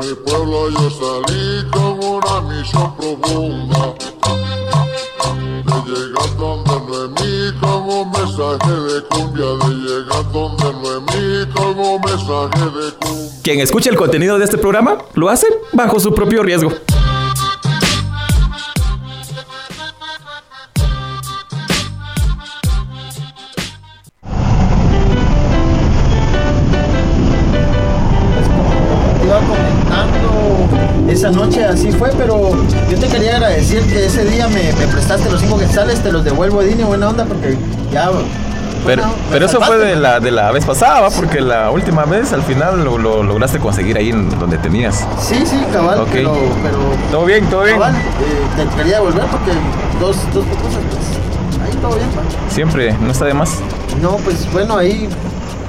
mi pueblo yo salí con una misión profunda de llegar donde Noemí como mensaje de cumbia, de llegar donde Noemí como mensaje de cumbia. Quien escuche el contenido de este programa lo hace bajo su propio riesgo. Así fue, pero yo te quería agradecer que ese día me, me prestaste los cinco quetzales, te los devuelvo Edine, buena onda porque ya Pero, bueno, me pero eso fue de la, de la vez pasada, ¿va? porque la última vez al final lo, lo lograste conseguir ahí en donde tenías. Sí, sí, cabal, Ok. pero, pero Todo bien, todo bien. cabal, eh, te quería devolver porque dos, dos cosas, pues ahí todo bien, pa. Siempre, no está de más. No, pues bueno, ahí.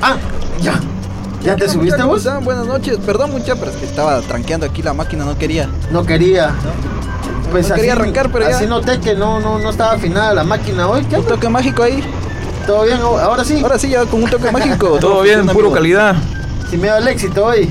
Ah, ya. ¿Ya te subiste mucha, ¿cómo vos? están? Buenas noches. Perdón, mucha, pero es que estaba tranqueando aquí la máquina, no quería. No quería. Pues No quería arrancar, pero ya. Así noté que no, no, no estaba afinada la máquina hoy. ¿Qué Un toque mágico ahí. ¿Todo bien? Ahora sí. Ahora sí, ya con un toque mágico. Todo bien, puro calidad. Sin miedo al éxito hoy.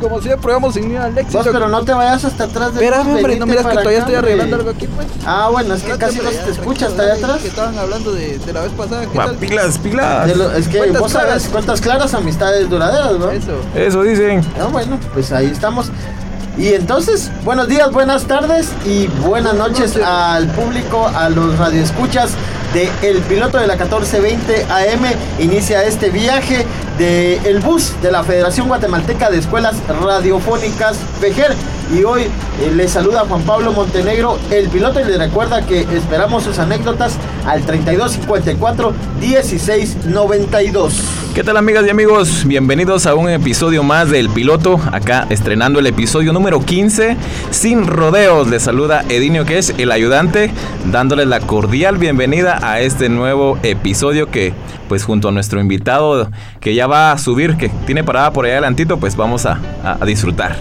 Como siempre, vamos sin miedo al éxito. Vos, pero no te vayas hasta atrás de Espérame, hombre, no miras que todavía estoy arreglando algo aquí. pues. Ah, bueno, es que casi no se te escucha hasta allá atrás. Que estaban hablando de, de la vez pasada. ¿Qué Va, tal? pilas, pilas. Lo- es que Cuentas vos sabes cuántas claras amistades duraderas, ¿no? Eso. Eso dicen. Ah, bueno, pues ahí estamos. Y entonces, buenos días, buenas tardes y buenas noches noches. al público, a los radioescuchas de El Piloto de la 1420 AM. Inicia este viaje de el bus de la Federación Guatemalteca de Escuelas Radiofónicas FEGER. Y hoy eh, les saluda Juan Pablo Montenegro, el piloto, y les recuerda que esperamos sus anécdotas al 3254 1692. ¿Qué tal amigas y amigos? Bienvenidos a un episodio más del piloto, acá estrenando el episodio número 15, sin rodeos. Les saluda Edinio que es el ayudante, dándoles la cordial bienvenida a este nuevo episodio que pues junto a nuestro invitado que ya va a subir, que tiene parada por allá adelantito, pues vamos a, a- a disfrutar.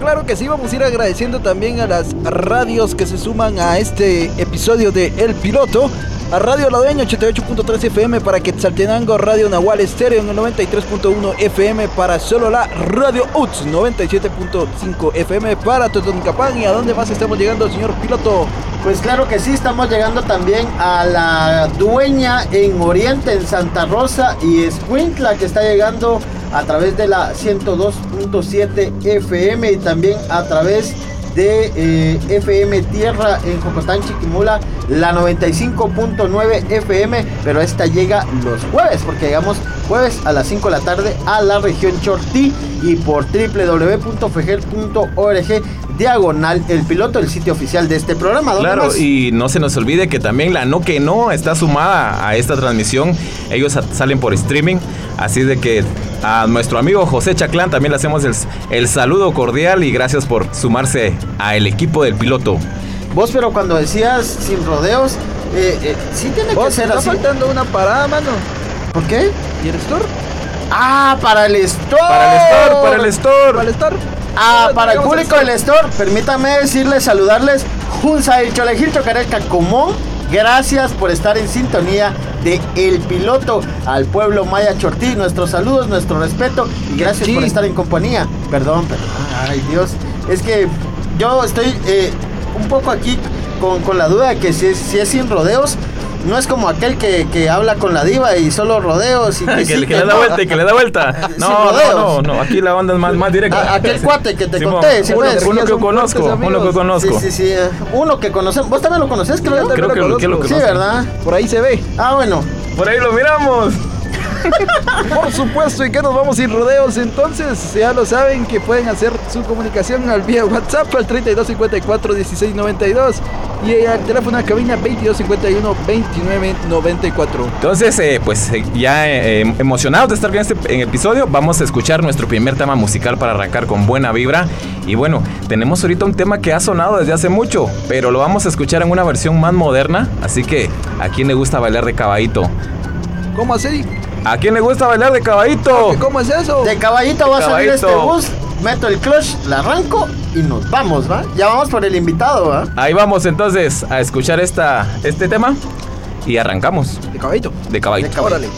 Claro que sí, vamos a ir agradeciendo también a las radios que se suman a este episodio de El Piloto. A Radio La Dueña 88.3 FM para Quetzaltenango, Radio Nahual Estéreo en el 93.1 FM para Solo La Radio UTS 97.5 FM para Totonicapán y a dónde más estamos llegando, señor piloto. Pues claro que sí, estamos llegando también a la dueña en Oriente, en Santa Rosa y Escuintla, que está llegando a través de la 102.7 FM y también a través de eh, FM Tierra en Jocotán, Chiquimula, la 95.9 FM, pero esta llega los jueves, porque llegamos jueves a las 5 de la tarde a la región Chortí y por www.fejer.org diagonal el piloto, el sitio oficial de este programa. ¿Dónde Claro, más? y no se nos olvide que también la No Que No está sumada a esta transmisión. Ellos salen por streaming. Así de que a nuestro amigo José Chaclán también le hacemos el, el saludo cordial y gracias por sumarse al equipo del piloto. Vos, pero cuando decías sin rodeos, eh, eh, sí tiene que ser está así. faltando una parada, mano. ¿Por qué? ¿Y el store? Ah, para el store. Para el store, para el store. ¿Para el store? Ah, para el público del store, permítame decirles, saludarles, Junza el Cholejil Chocareca Común. Gracias por estar en sintonía de El Piloto al pueblo Maya Chortí. Nuestros saludos, nuestro respeto y gracias Sí. por estar en compañía. Perdón, perdón. Ay, Dios. Es que yo estoy eh, un poco aquí con, con la duda de que si es, si es sin rodeos, no es como aquel que, que habla con la diva y solo rodeos y que, que, sí, le- que que le da no. vuelta y que le da vuelta. No, no, no, no, aquí la banda es más, más directa. A- aquel cuate que te Simón, conté, ¿sí uno, ves? uno que conozco, uno que conozco. Sí, sí, sí. eh, Uno que conocemos. ¿Vos también lo conoces, creo? yo también Creo lo que lo- que lo conozco. Sí. ¿verdad? Por ahí se ve. Ah, bueno. Por ahí lo miramos. Por supuesto, y que nos vamos sin rodeos. Entonces, ya lo saben que pueden hacer su comunicación al vía WhatsApp al 3254 1692 y al teléfono de cabina 2251 2994. Entonces, eh, pues eh, ya eh, emocionados de estar en este en episodio, vamos a escuchar nuestro primer tema musical para arrancar con buena vibra. Y bueno, tenemos ahorita un tema que ha sonado desde hace mucho, pero lo vamos a escuchar en una versión más moderna. Así que, ¿a quién le gusta bailar de caballito? ¿Cómo así? ¿A quién le gusta bailar de caballito? ¿Cómo es eso? De caballito va a salir este bus. Meto el clutch, la arranco y nos vamos, ¿va? Ya vamos por el invitado, ¿va? Ahí vamos entonces a escuchar esta, este tema y arrancamos De caballito. de caballito. De caballito.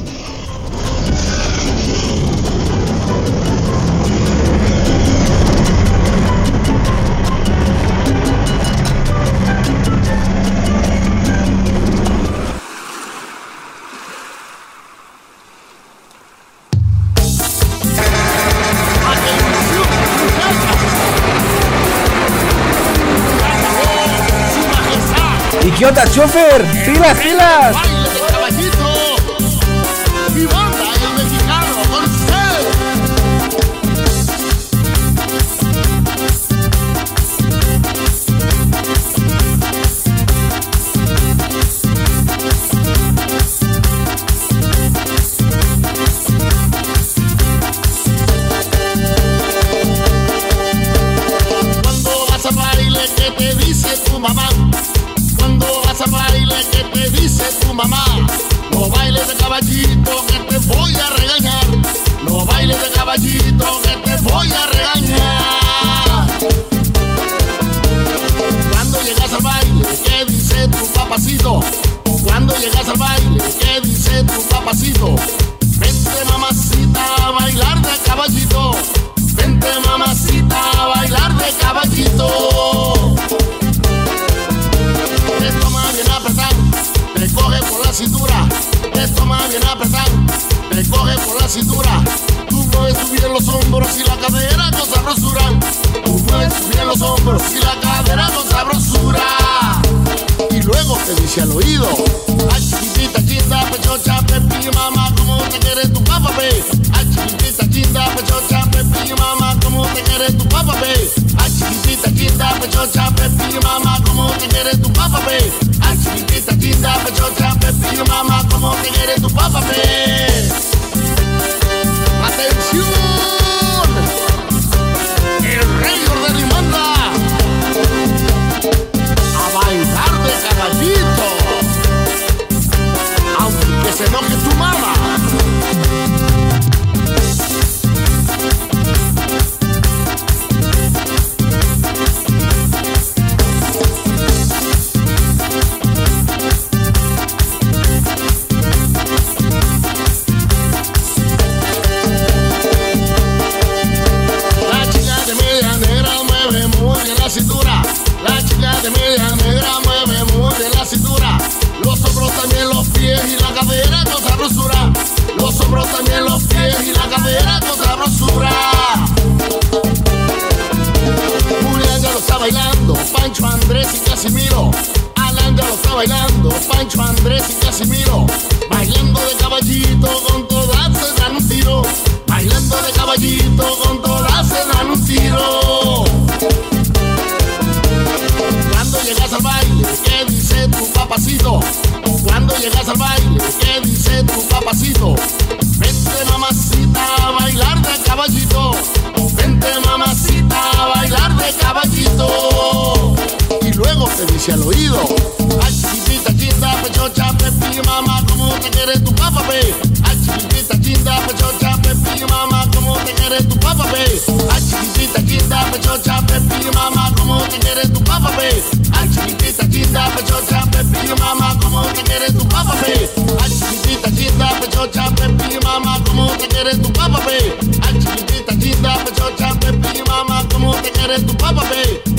Cuando vas a baile, ¿qué te dice tu mamá? Cuando vas a baile, ¿qué te dice tu mamá? No bailes de caballito, que te voy a regañar. No bailes de caballito, que te voy a regañar. Cuando llegas al baile, ¿qué dice tu papacito? Cuando llegas al baile, ¿qué dice tu papacito? Vente mamacita a bailar de caballito. Vente mamacita a bailar de caballito. Cintura. Te toma bien apretado, te coge por la cintura. Tú mueves bien los hombros y la cadera con sabrosura. Tú mueves bien los hombros y la cadera con sabrosura. Y luego te dice al oído, ay chiquitita, chinda, pechocha, pepi, mamá, ¿cómo te quiere tu papá, pe? Ay chiquitita, chinda, pechocha, pepi, mamá, ¿cómo te quiere tu papá, pe? Chiquitita, chinda, pechocha, pepi, mamá, ¿cómo te quiere tu papá, pe? Ay chiquitita, chinda, pechocha, pepi, mamá, ¿cómo te quiere tu papá, pe? ¡Atención! El rey orden y manda a bailar de caballito. Aunque se enoje tu mamá. De media negra mueve muy bien la cintura. Los hombros también, los pies y la cadera con sabrosura. Los hombros también, los pies y la cadera con sabrosura. Julián ya lo está bailando, Pancho Andrés y Casimiro. Alan ya lo está bailando, Pancho Andrés y Casimiro. Bailando de caballito con todas se dan un tiro. Bailando de caballito con Cuando llegas al baile, ¿qué dice tu papacito? Vente mamacita a bailar de caballito. Vente mamacita a bailar de caballito. Luego te dice al oído, ay chiquitita, chinda, pechocha, pepi, mamá, ¿cómo te quiere tu papá, pe? Ay chiquitita, chinda, pechocha, pepi, mamá, ¿cómo te quiere tu papá, pe? Ay chiquitita, chinda, pechocha, pepi, mamá, ¿cómo te quiere tu papá, pe? Ay chiquitita, chinda, pechocha, pepi, mamá, ¿cómo te quiere tu papá, pe? Ay chiquitita, chinda, pechocha, pepi, mamá, ¿cómo te quiere tu papá, pe? Ay chiquitita, chinda, pechocha, pepi, mamá, ¿cómo te quiere tu papá, pe?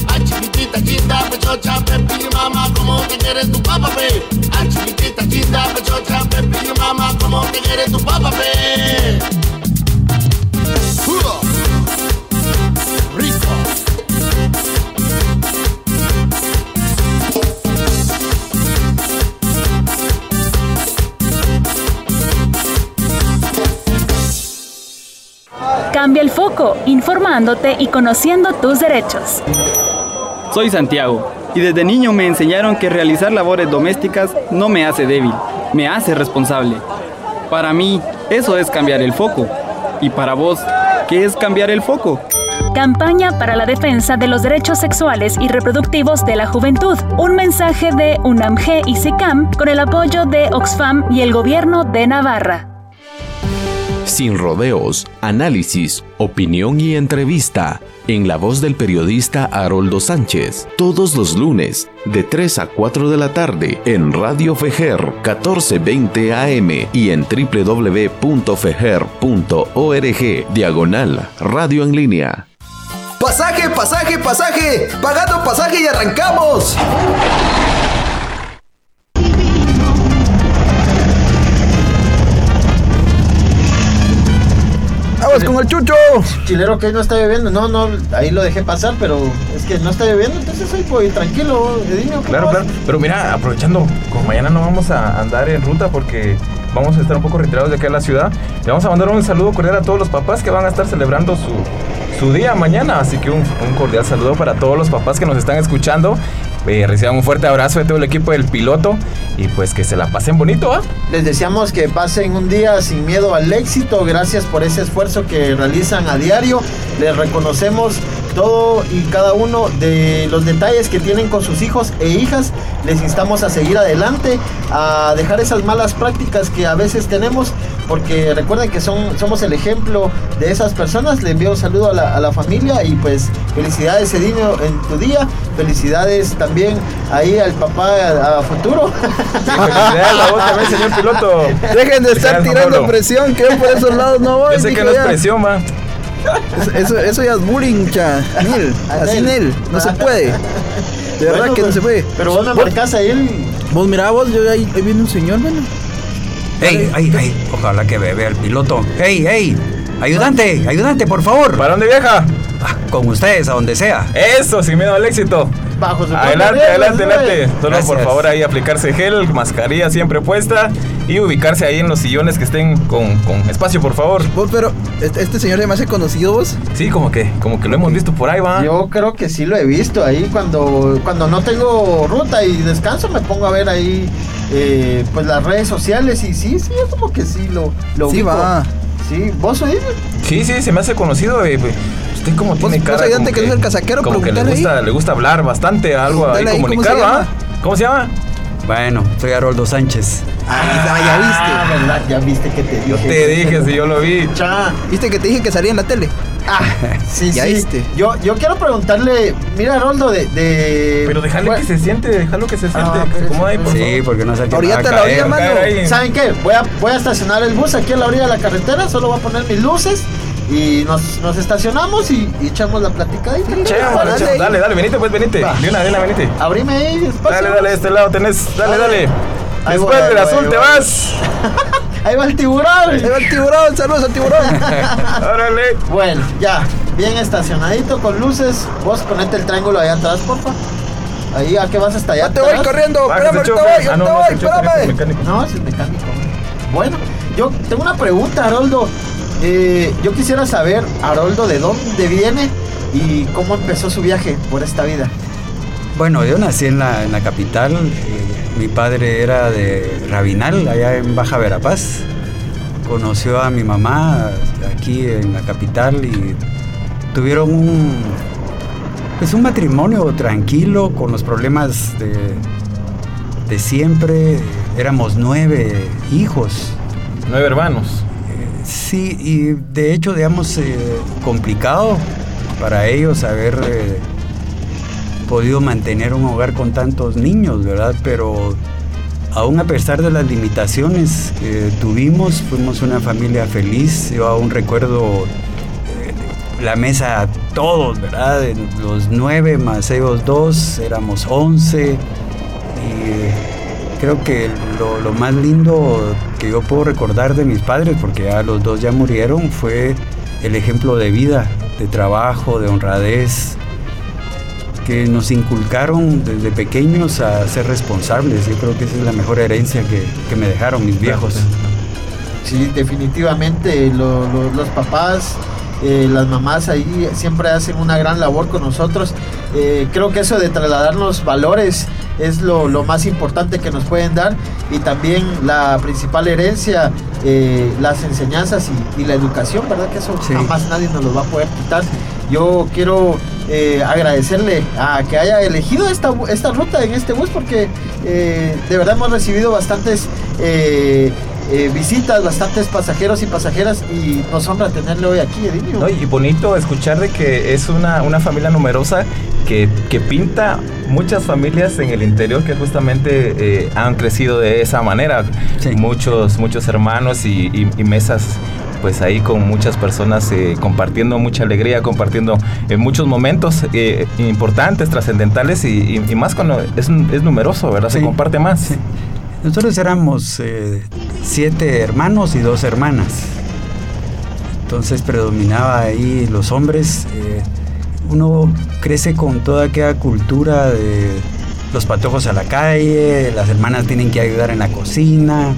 Ay chiquitita, chinda, pechocha, pepi, mamá, ¿cómo te quiere tu papá, pe? Ay chiquitita, chinda, pechocha, pepi, mamá, ¿cómo te quiere tu papá, pe? Puro. Rico. Cambia el foco, informándote y conociendo tus derechos. Soy Santiago y desde niño me enseñaron que realizar labores domésticas no me hace débil, me hace responsable. Para mí, eso es cambiar el foco. Y para vos, ¿qué es cambiar el foco? Campaña para la defensa de los derechos sexuales y reproductivos de la juventud. Un mensaje de UNAMG y SICAM con el apoyo de Oxfam y el gobierno de Navarra. Sin rodeos, análisis, opinión y entrevista. En la voz del periodista Haroldo Sánchez. Todos los lunes, de 3 a 4 de la tarde, en Radio Fejer 1420 AM y en www.fejer.org. Diagonal Radio en línea. ¡Pasaje, pasaje, pasaje! ¡Pagando pasaje y arrancamos! Aguas con el chucho. Chilero que hoy no está lloviendo. No, no, ahí lo dejé pasar, pero es que no está lloviendo, entonces hoy voy tranquilo, Edinho. ¿cómo Claro, vas? claro. Pero mira, aprovechando, como mañana no vamos a andar en ruta porque vamos a estar un poco retirados de aquí a la ciudad, le vamos a mandar un saludo cordial a todos los papás que van a estar celebrando su, su día mañana. Así que un, un cordial saludo para todos los papás que nos están escuchando. Eh, reciban un fuerte abrazo de todo el equipo del piloto y pues que se la pasen bonito, ¿ah? Les deseamos que pasen un día sin miedo al éxito. Gracias por ese esfuerzo que realizan a diario. Les reconocemos todo y cada uno de los detalles que tienen con sus hijos e hijas. Les instamos a seguir adelante, a dejar esas malas prácticas que a veces tenemos, porque recuerden que son, somos el ejemplo de esas personas. Le envío un saludo a la, familia y pues felicidades Edinho en tu día. Felicidades también ahí al papá a, a futuro. A vos también, señor piloto. Dejen de estar tirando presión, que por esos lados no voy. Yo sé que no es presión, va. Eso, eso, eso ya es bullying, cha. Nil, así Nel, no se puede. De verdad Bueno, que no se puede. Pero vos me marcas ahí el... Vos mirá vos, yo ahí, ahí viene un señor, bueno. ¡Ey, ey, ey! Ojalá que vea el piloto. ¡Ey, ey! ¡Ayudante! ¡Ayudante, por favor! ¿Para dónde viaja? Ah, con ustedes, a donde sea. Eso, sin miedo al éxito. Bajo su Adelante, adelante, adelante. Solo por favor ahí aplicarse gel, mascarilla siempre puesta y ubicarse ahí en los sillones que estén con, con espacio, por favor. Vos, pero este, este señor se me hace conocido vos. Sí, como que, como que lo hemos visto por ahí, va. Yo creo que sí lo he visto ahí cuando, cuando no tengo ruta y descanso me pongo a ver ahí eh, pues las redes sociales y sí, sí, es como que sí lo, lo Sí, ubico. va. Sí, vos oís. Sí, sí, se me hace conocido. eh, pues, usted como tiene vos cara. ayudante que no es el casaquero, como que le ahí. gusta, le gusta hablar bastante, algo ahí Dale ahí, ¿cómo comunicar, se ¿va? llama? ¿Cómo se llama? Bueno, soy Haroldo Sánchez. Ah, ya Ah, viste. verdad, ya viste que te dije. Yo te dije, si yo lo vi. Cha. Viste que te dije que salía en la tele. Ah, sí, Ya sí. viste. Yo, yo quiero preguntarle, mira, Roldo, de. de Pero déjale bueno, que se siente, déjalo que se siente, Ah, que se acomoda ahí, sí, por Sí, favor. porque no sé qué Orillate va a la orilla, mano. ¿Saben qué? Voy a, voy a estacionar el bus aquí a la orilla de la carretera, solo voy a poner mis luces y nos, nos estacionamos y, y echamos la platicadita. Che, Dale, dale, dale, dale, venite, pues, venite. Va. De una, de una, venite. Abrime ahí, espacio. Dale, dale, de este lado tenés, dale, dale. Ahí Después voy, del azul voy, te voy. vas. Ahí va el tiburón. Ahí va el tiburón, saludos al tiburón. Órale. Bueno, ya, bien estacionadito con luces. Vos ponete el triángulo allá atrás, porfa. Ahí, ¿a qué vas hasta allá? Yo te voy corriendo, que espérame, te choque. voy, yo Ah, te voy, espérame. mecánico. No, es el mecánico. Bueno, yo tengo una pregunta, Haroldo. Eh, yo quisiera saber, Haroldo, de dónde viene y cómo empezó su viaje por esta vida. Bueno, yo nací en la, en la capital. eh, mi padre era de Rabinal, allá en Baja Verapaz. Conoció a mi mamá aquí en la capital y tuvieron un, pues un matrimonio tranquilo con los problemas de, de siempre. Éramos nueve hijos. Nueve hermanos. Sí, y de hecho, digamos, eh, complicado para ellos haber eh, podido mantener un hogar con tantos niños, ¿verdad? Pero aún a pesar de las limitaciones que tuvimos, fuimos una familia feliz. Yo aún recuerdo eh, la mesa todos, ¿verdad? Los nueve más ellos dos, éramos once. Y creo que lo, lo más lindo que yo puedo recordar de mis padres, porque ya los dos ya murieron, fue el ejemplo de vida, de trabajo, de honradez, que nos inculcaron desde pequeños a ser responsables. Yo creo que esa es la mejor herencia que, que me dejaron mis viejos. Sí, definitivamente lo- lo- los papás, eh, las mamás ahí siempre hacen una gran labor con nosotros. Eh, creo que eso de trasladarnos valores es lo, lo más importante que nos pueden dar y también la principal herencia, eh, las enseñanzas y, y la educación, ¿verdad? Que eso Sí. jamás nadie nos lo va a poder quitar. Yo quiero eh, agradecerle a que haya elegido esta, esta ruta en este bus porque eh, de verdad hemos recibido bastantes eh, visitas, bastantes pasajeros y pasajeras y nos honra tenerle hoy aquí, Edinio. No, y bonito escuchar de que es una, una familia numerosa que, que pinta muchas familias en el interior que justamente eh, han crecido de esa manera. Sí. Muchos, muchos hermanos y, y- y mesas pues ahí con muchas personas eh, compartiendo mucha alegría, compartiendo eh, muchos momentos eh, importantes, trascendentales y, y- y más cuando es, es numeroso, ¿verdad? Se comparte más. Sí. Nosotros éramos siete hermanos y dos hermanas. Entonces predominaba ahí los hombres. Eh, uno crece con toda aquella cultura de los patojos a la calle, las hermanas tienen que ayudar en la cocina.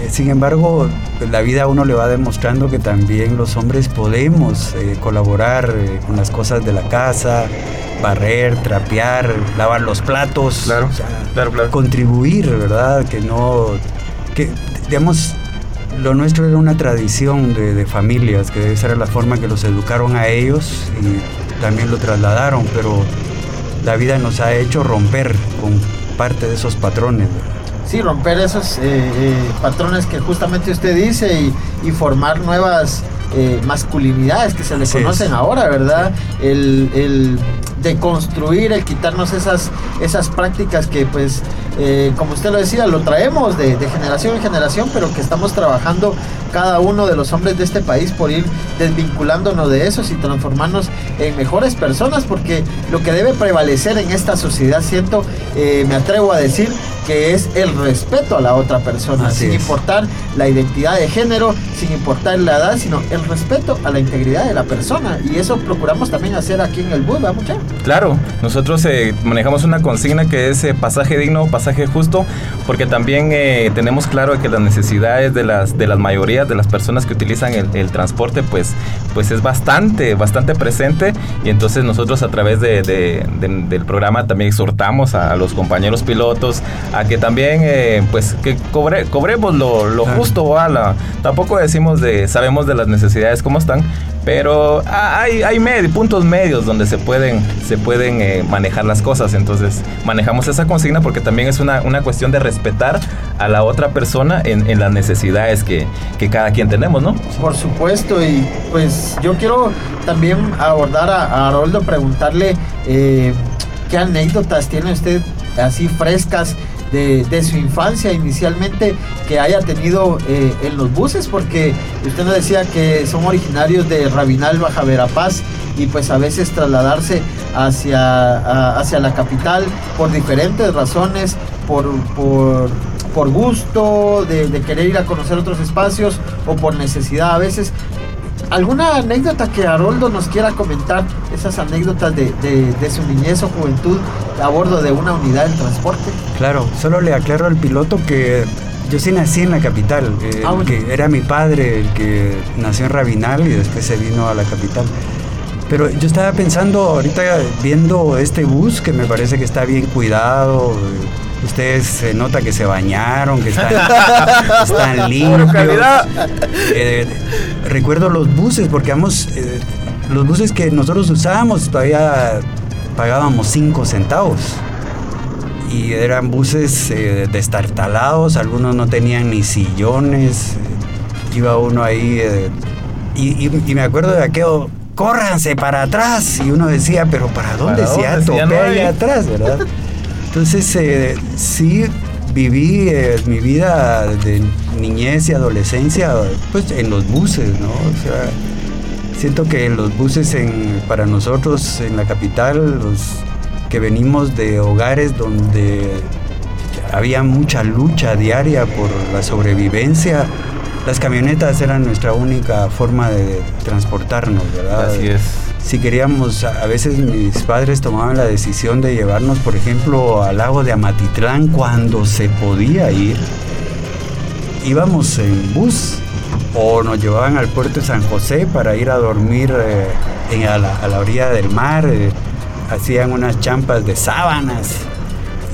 Eh, sin embargo, la vida a uno le va demostrando que también los hombres podemos eh, colaborar con las cosas de la casa, barrer, trapear, lavar los platos, claro, claro, claro. contribuir, ¿verdad? Que no, que digamos, lo nuestro era una tradición de, familias, que esa era la forma que los educaron a ellos y también lo trasladaron, pero la vida nos ha hecho romper con parte de esos patrones. Sí, romper esos eh, eh, patrones que justamente usted dice y, formar nuevas eh, masculinidades que se le conocen ahora, ¿verdad? El, de construir, el quitarnos esas, esas prácticas que pues eh, como usted lo decía, lo traemos de, generación en generación, pero que estamos trabajando cada uno de los hombres de este país por ir desvinculándonos de esos y transformarnos en mejores personas, porque lo que debe prevalecer en esta sociedad, siento, eh, me atrevo a decir, que es el respeto a la otra persona, sin importar la identidad de género, sin importar la edad, sino el respeto a la integridad de la persona. Y eso procuramos también hacer aquí en el BUD, ¿verdad, mucha? Claro, nosotros eh, manejamos una consigna que es pasaje digno, pasaje justo, porque también eh, tenemos claro que las necesidades de las, de las mayorías de las personas que utilizan el, transporte, pues, pues es bastante, bastante presente. Y entonces nosotros a través de, del programa también exhortamos a, los compañeros pilotos a que también, eh, pues, que cobre, cobremos lo, lo justo, la Tampoco decimos de, sabemos de las necesidades cómo están, pero hay, hay puntos medios donde se pueden, se pueden eh, manejar las cosas. Entonces manejamos esa consigna porque también es una, una cuestión de respetar a la otra persona en, las necesidades que, que, cada quien tenemos, ¿no? Por supuesto, y pues yo quiero también abordar a, a Haroldo, preguntarle eh, qué anécdotas tiene usted así frescas de, su infancia inicialmente que haya tenido eh, en los buses, porque usted nos decía que son originarios de Rabinal, Baja Verapaz, y pues a veces trasladarse hacia, hacia la capital por diferentes razones, por, por, gusto, de, de, querer ir a conocer otros espacios o por necesidad a veces. ¿Alguna anécdota que Haroldo nos quiera comentar? Esas anécdotas de, su niñez o juventud a bordo de una unidad de transporte. Claro, solo le aclaro al piloto que yo sí nací en la capital, eh, ah, que era mi padre el que nació en Rabinal y después se vino a la capital. Pero yo estaba pensando ahorita viendo este bus que me parece que está bien cuidado. Ustedes se nota que se bañaron, que están, están limpios. Eh, recuerdo los buses, porque vamos, eh, los buses que nosotros usábamos todavía pagábamos 5 centavos. Y eran buses eh, destartalados, algunos no tenían ni sillones. Iba uno ahí. Y, me acuerdo de aquello, córranse para atrás. Y uno decía, pero ¿para dónde se ha topé ahí atrás, verdad? Entonces, eh, sí viví eh, mi vida de niñez y adolescencia, pues en los buses, ¿no? O sea, siento que los buses en, para nosotros en la capital, los que venimos de hogares donde había mucha lucha diaria por la sobrevivencia, las camionetas eran nuestra única forma de transportarnos, ¿verdad? Así es si queríamos, a veces mis padres tomaban la decisión de llevarnos, por ejemplo, al lago de Amatitlán cuando se podía ir, íbamos en bus o nos llevaban al puerto de San José para ir a dormir eh, a, la, orilla del mar, eh, hacían unas champas de sábanas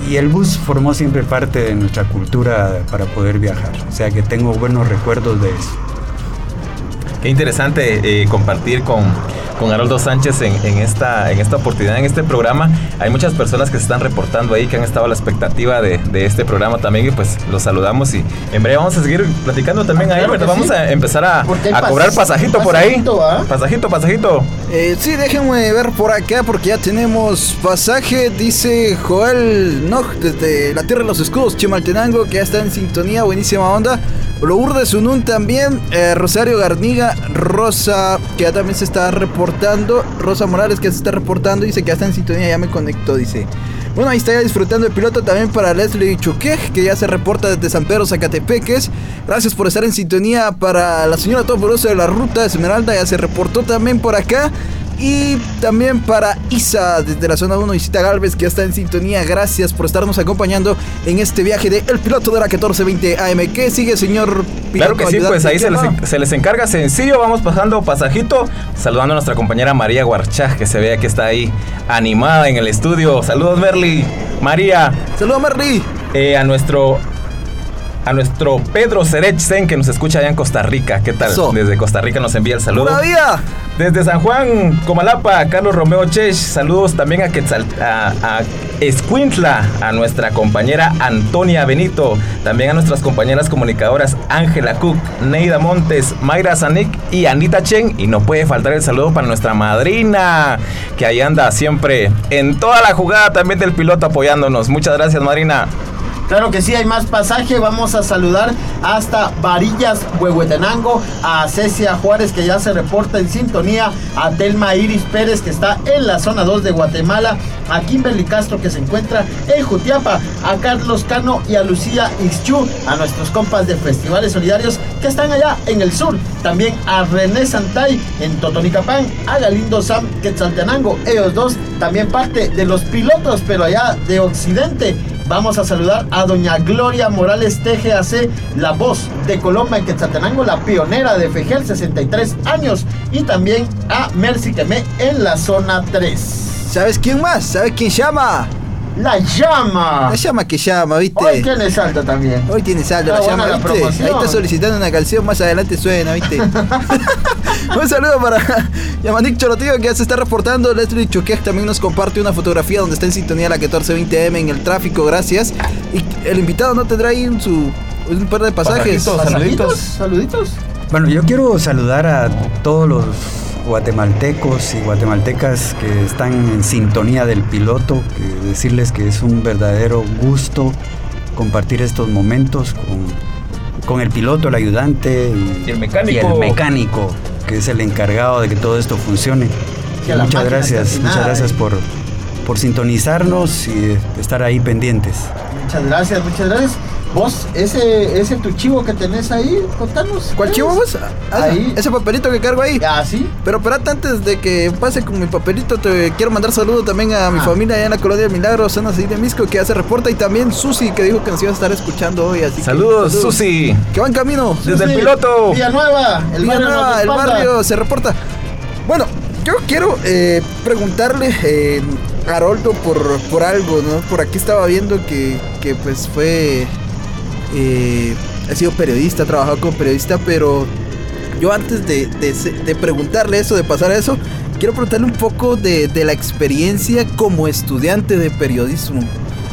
y el bus formó siempre parte de nuestra cultura para poder viajar, o sea que tengo buenos recuerdos de eso. Qué interesante eh, compartir con, con Haroldo Sánchez en, esta, en esta oportunidad, en este programa. Hay muchas personas que se están reportando ahí, que han estado a la expectativa de, este programa también y pues los saludamos y en breve vamos a seguir platicando también ahí, ¿verdad? Vamos a empezar a, cobrar pasajito, por ahí. ¿ah? Pasajito, pasajito. Eh, sí, déjenme ver por acá porque ya tenemos pasaje, dice Joel Nog desde la Tierra de los Escudos, Chimaltenango, que ya está en sintonía, buenísima onda. Lourdes Unún también, eh, Rosario Garniga, Rosa, que ya también se está reportando, Rosa Morales que se está reportando, dice que ya está en sintonía, ya me conectó, dice. Bueno, ahí está ya disfrutando el piloto también para Leslie Chuque, que ya se reporta desde San Pedro Zacatepeques. Gracias por estar en sintonía para la señora Toporoso de la Ruta Esmeralda, ya se reportó también por acá. Y también para Isa desde la zona 1, Isita Galvez, que ya está en sintonía. Gracias por estarnos acompañando en este viaje de El Piloto de la 1420 AM. ¿Qué sigue, señor Claro que sí, pues ahí se les, se les, encarga sencillo. Vamos pasando pasajito. Saludando a nuestra compañera María Guarchá, que se vea que está ahí animada en el estudio. Saludos, Merly. María. Saludos, Merly. Eh, a nuestro a nuestro Pedro Serechsen que nos escucha allá en Costa Rica. ¿Qué tal? Desde Costa Rica nos envía el saludo. ¡Buena Desde San Juan, Comalapa, Carlos Romeo Chech. Saludos también a, Quetzal, a, a Escuintla, a nuestra compañera Antonia Benito. También a nuestras compañeras comunicadoras Ángela Cook, Neida Montes, Mayra Zanik y Anita Chen. Y no puede faltar el saludo para nuestra madrina, que ahí anda siempre en toda la jugada también del piloto apoyándonos. Muchas gracias, madrina. Claro que sí, hay más pasaje. Vamos a saludar hasta Varillas, Huehuetenango, a Cecia Juárez, que ya se reporta en sintonía, a Telma Iris Pérez, que está en la zona 2 de Guatemala, a Kimberly Castro, que se encuentra en Jutiapa, a Carlos Cano y a Lucía Ixchu, a nuestros compas de Festivales Solidarios que están allá en el sur. También a René Santay en Totonicapán, a Galindo Sam Quetzaltenango, ellos dos también parte de los pilotos, pero allá de Occidente. Vamos a saludar a doña Gloria Morales TGAC, la voz de Colombia en Quetzaltenango, la pionera de Fejel, 63 años. Y también a Mercy Quemé en la zona 3. ¿Sabes quién más? ¿Sabes quién llama? La llama. La llama que llama, ¿viste? Hoy tiene salto también. Hoy tiene salto la llama, ¿viste? Ahí está solicitando una canción, más adelante suena, ¿viste? Un saludo para Yamanik Chorotío que ya se está reportando. Leslie Choquej también nos comparte una fotografía donde está en sintonía la 1420M en el tráfico, gracias. Y el invitado no tendrá ahí un, su, un par de pasajes. Saluditos. Saluditos. Bueno, yo quiero saludar a todos los guatemaltecos y guatemaltecas que están en sintonía del piloto, que decirles que es un verdadero gusto compartir estos momentos con, con el piloto, el ayudante y, el mecánico. y el mecánico, que es el encargado de que todo esto funcione. Muchas gracias, muchas gracias por, por sintonizarnos y estar ahí pendientes. Muchas gracias, muchas gracias. Vos, ese, ese tu chivo que tenés ahí, contanos. ¿Cuál chivo vos? Ah, Ahí. Ese papelito que cargo ahí. Ah, sí. Pero espérate, antes de que pase con mi papelito, te quiero mandar saludos también a mi Ah. familia allá en la colonia de Milagros, zona así de Misco, que ya se reporta, y también Susi, que dijo que nos iba a estar escuchando hoy. Así que- Saludos, Susi. Que va en camino. Desde el piloto. Villanueva, el barrio, Villanueva, nos el barrio se reporta. Bueno, yo quiero eh, preguntarle eh, a Haroldo por, por algo, ¿no? Por aquí estaba viendo que, que pues fue... eh, ha sido periodista, ha trabajado como periodista, pero yo antes de, preguntarle eso, de pasar a eso, quiero preguntarle un poco de, la experiencia como estudiante de periodismo.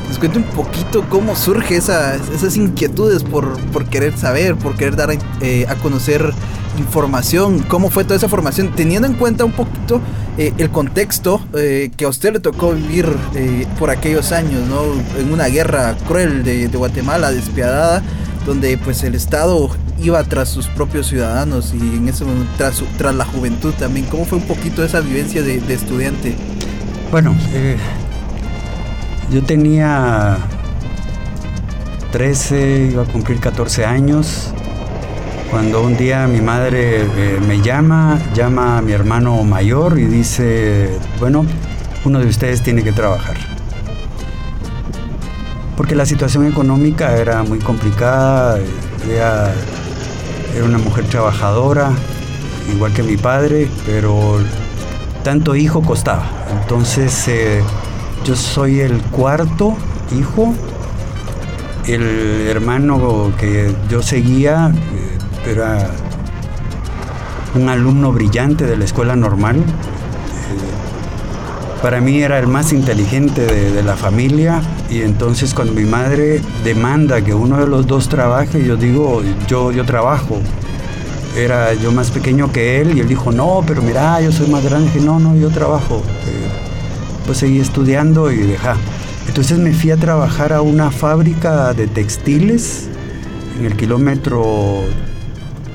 Les cuento un poquito cómo surge esa, esas inquietudes por, por querer saber, por querer dar eh, a conocer información, cómo fue toda esa formación, teniendo en cuenta un poquito eh, el contexto eh, que a usted le tocó vivir eh, por aquellos años, ¿no? En una guerra cruel de, Guatemala, despiadada, donde pues el Estado iba tras sus propios ciudadanos y en eso tras, su- tras la juventud también. ¿Cómo fue un poquito esa vivencia de, de estudiante? Bueno, yo tenía 13, iba a cumplir 14 años, cuando un día mi madre eh, me llama, llama a mi hermano mayor y dice, bueno, uno de ustedes tiene que trabajar. Porque la situación económica era muy complicada, ella era una mujer trabajadora, igual que mi padre, pero tanto hijo costaba. Entonces eh, yo soy el cuarto hijo. El hermano que yo seguía eh, era un alumno brillante de la escuela normal. Eh, para mí era el más inteligente de, la familia y entonces cuando mi madre demanda que uno de los dos trabaje, yo digo, yo, yo trabajo era yo más pequeño que él y él dijo, no, pero mira, yo soy más grande. Dije, no, no, yo trabajo. Eh, pues seguí estudiando y deja. Entonces me fui a trabajar a una fábrica de textiles en el kilómetro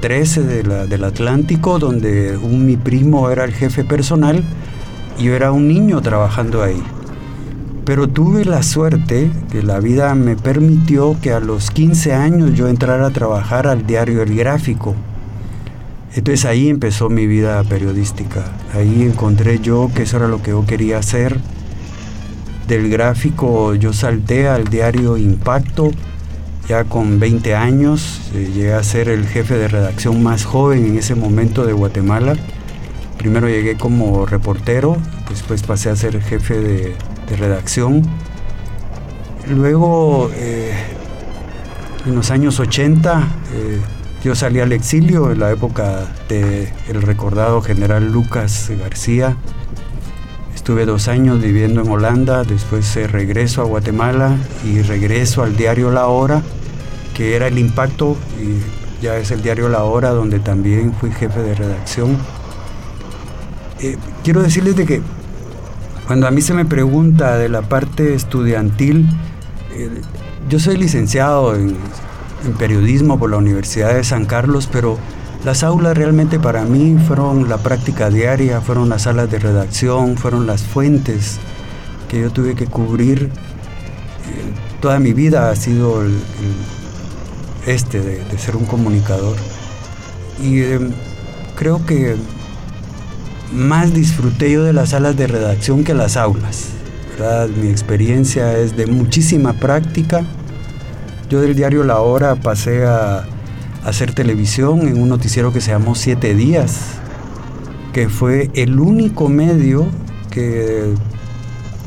13 de la- del Atlántico, donde un, mi primo era el jefe personal y yo era un niño trabajando ahí. Pero tuve la suerte que la vida me permitió que a los 15 años yo entrara a trabajar al diario El Gráfico. Entonces ahí empezó mi vida periodística. Ahí encontré yo que eso era lo que yo quería hacer. Del gráfico yo salté al diario Impacto ya con 20 años, eh, llegué a ser el jefe de redacción más joven en ese momento de Guatemala. Primero llegué como reportero, después pasé a ser jefe de, redacción. Luego, eh, en los años 80, eh, yo salí al exilio en la época del el recordado general Lucas García. Estuve dos años viviendo en Holanda, después regreso a Guatemala y regreso al diario La Hora que era El Impacto, y ya es el diario La Hora, donde también fui jefe de redacción. Eh, quiero decirles de que cuando a mí se me pregunta de la parte estudiantil, eh, yo soy licenciado en, periodismo por la Universidad de San Carlos, pero las aulas realmente para mí fueron la práctica diaria, fueron las salas de redacción, fueron las fuentes que yo tuve que cubrir. Eh, toda mi vida ha sido el, este de, ser un comunicador. Y em, creo que más disfruté yo de las salas de redacción que las aulas. Mi experiencia es de muchísima práctica. Yo del diario La Hora pasé a, hacer televisión en un noticiero que se llamó Siete Días, que fue el único medio que,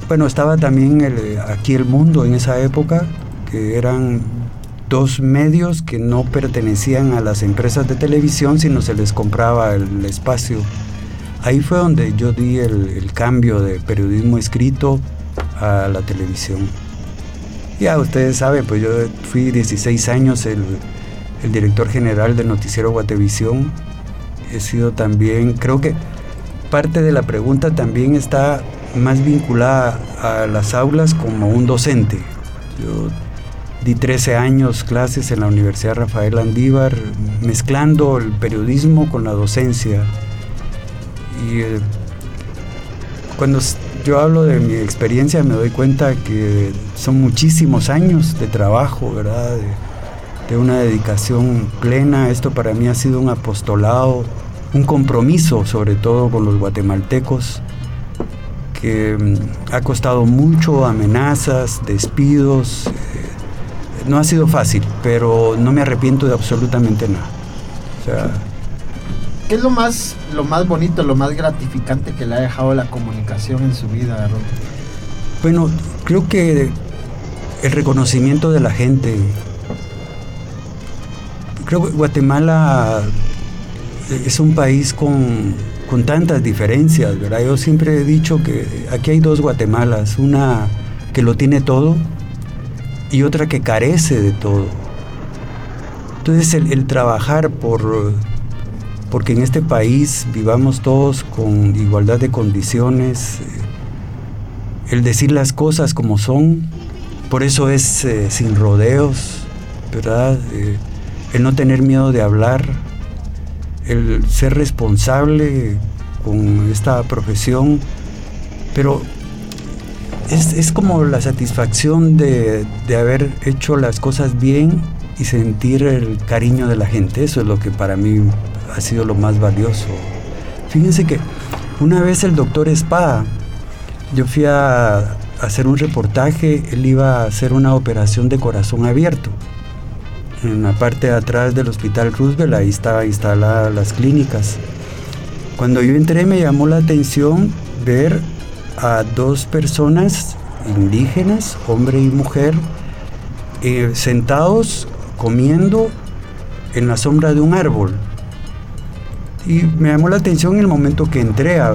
bueno, estaba también aquí el mundo en esa época, que eran dos medios que no pertenecían a las empresas de televisión, sino se les compraba el espacio. Ahí fue donde yo di el, cambio de periodismo escrito a la televisión. Ya ustedes saben, pues yo fui 16 años el, el director general del noticiero Guatevisión. He sido también, creo que parte de la pregunta también está más vinculada a las aulas como un docente. Yo Di 13 años clases en la Universidad Rafael Andívar, mezclando el periodismo con la docencia. Y eh, cuando yo hablo de mi experiencia me doy cuenta que son muchísimos años de trabajo, ¿verdad? De, una dedicación plena. Esto para mí ha sido un apostolado, un compromiso sobre todo con los guatemaltecos que mm, ha costado mucho, amenazas, despidos, no ha sido fácil, pero no me arrepiento de absolutamente nada. ¿Qué es lo más, lo más bonito, lo más gratificante que le ha dejado la comunicación en su vida, Bueno, creo que el reconocimiento de la gente. Creo que Guatemala es un país con, con tantas diferencias, ¿verdad? Yo siempre he dicho que aquí hay dos Guatemalas, una que lo tiene todo y otra que carece de todo. Entonces el, trabajar por porque en este país vivamos todos con igualdad de condiciones, eh, el decir las cosas como son, por eso es eh, sin rodeos, ¿verdad? Eh, el no tener miedo de hablar, el ser responsable con esta profesión, pero es, como la satisfacción de, haber hecho las cosas bien y sentir el cariño de la gente. Eso es lo que para mí ha sido lo más valioso. Fíjense que una vez el doctor Espada, yo fui a hacer un reportaje, él iba a hacer una operación de corazón abierto. En la parte de atrás del Hospital Roosevelt, ahí estaba instalada las clínicas. Cuando yo entré me llamó la atención ver a dos personas indígenas, hombre y mujer, eh, sentados comiendo en la sombra de un árbol. Y me llamó la atención el momento que entré a,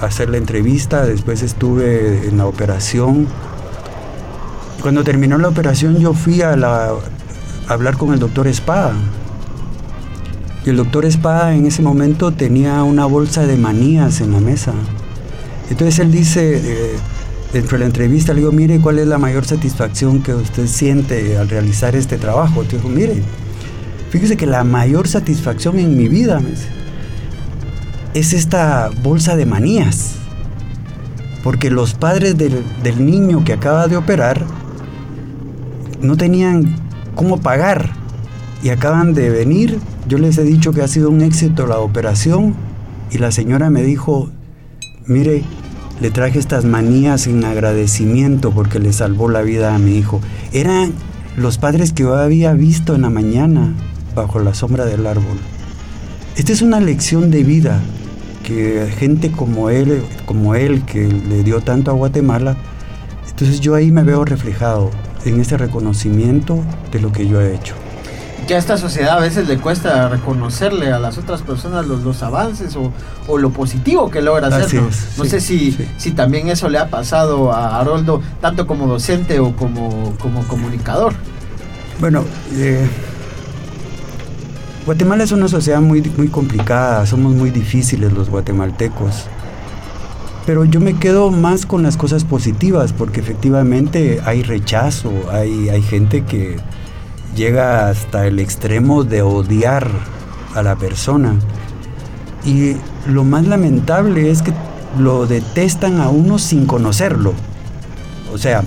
hacer la entrevista, después estuve en la operación. Cuando terminó la operación yo fui a, a hablar con el doctor Espada. Y el doctor Espada en ese momento tenía una bolsa de manías en la mesa. Entonces él dice, eh, dentro de la entrevista, le digo, mire, ¿cuál es la mayor satisfacción que usted siente al realizar este trabajo? Digo, mire, fíjese que la mayor satisfacción en mi vida es esta bolsa de manías. porque los padres del niño que acaba de operar no tenían cómo pagar y acaban de venir. Yo les he dicho que ha sido un éxito la operación y la señora me dijo, mire, le traje estas manías en agradecimiento porque le salvó la vida a mi hijo. Eran los padres que yo había visto en la mañana bajo la sombra del árbol. Esta es una lección de vida que gente como él, como él que le dio tanto a Guatemala, entonces yo ahí me veo reflejado en este reconocimiento de lo que yo he hecho que a esta sociedad a veces le cuesta reconocerle a las otras personas los, los avances o, o, lo positivo que logra hacer. ¿no? no sé si, sí. si también eso le ha pasado a Haroldo, tanto como docente o como, como comunicador. Bueno, eh, Guatemala es una sociedad muy, muy complicada, somos muy difíciles los guatemaltecos. Pero yo me quedo más con las cosas positivas, porque efectivamente hay rechazo, hay, hay gente que llega hasta el extremo de odiar a la persona. Y lo más lamentable es que lo detestan a uno sin conocerlo. O sea,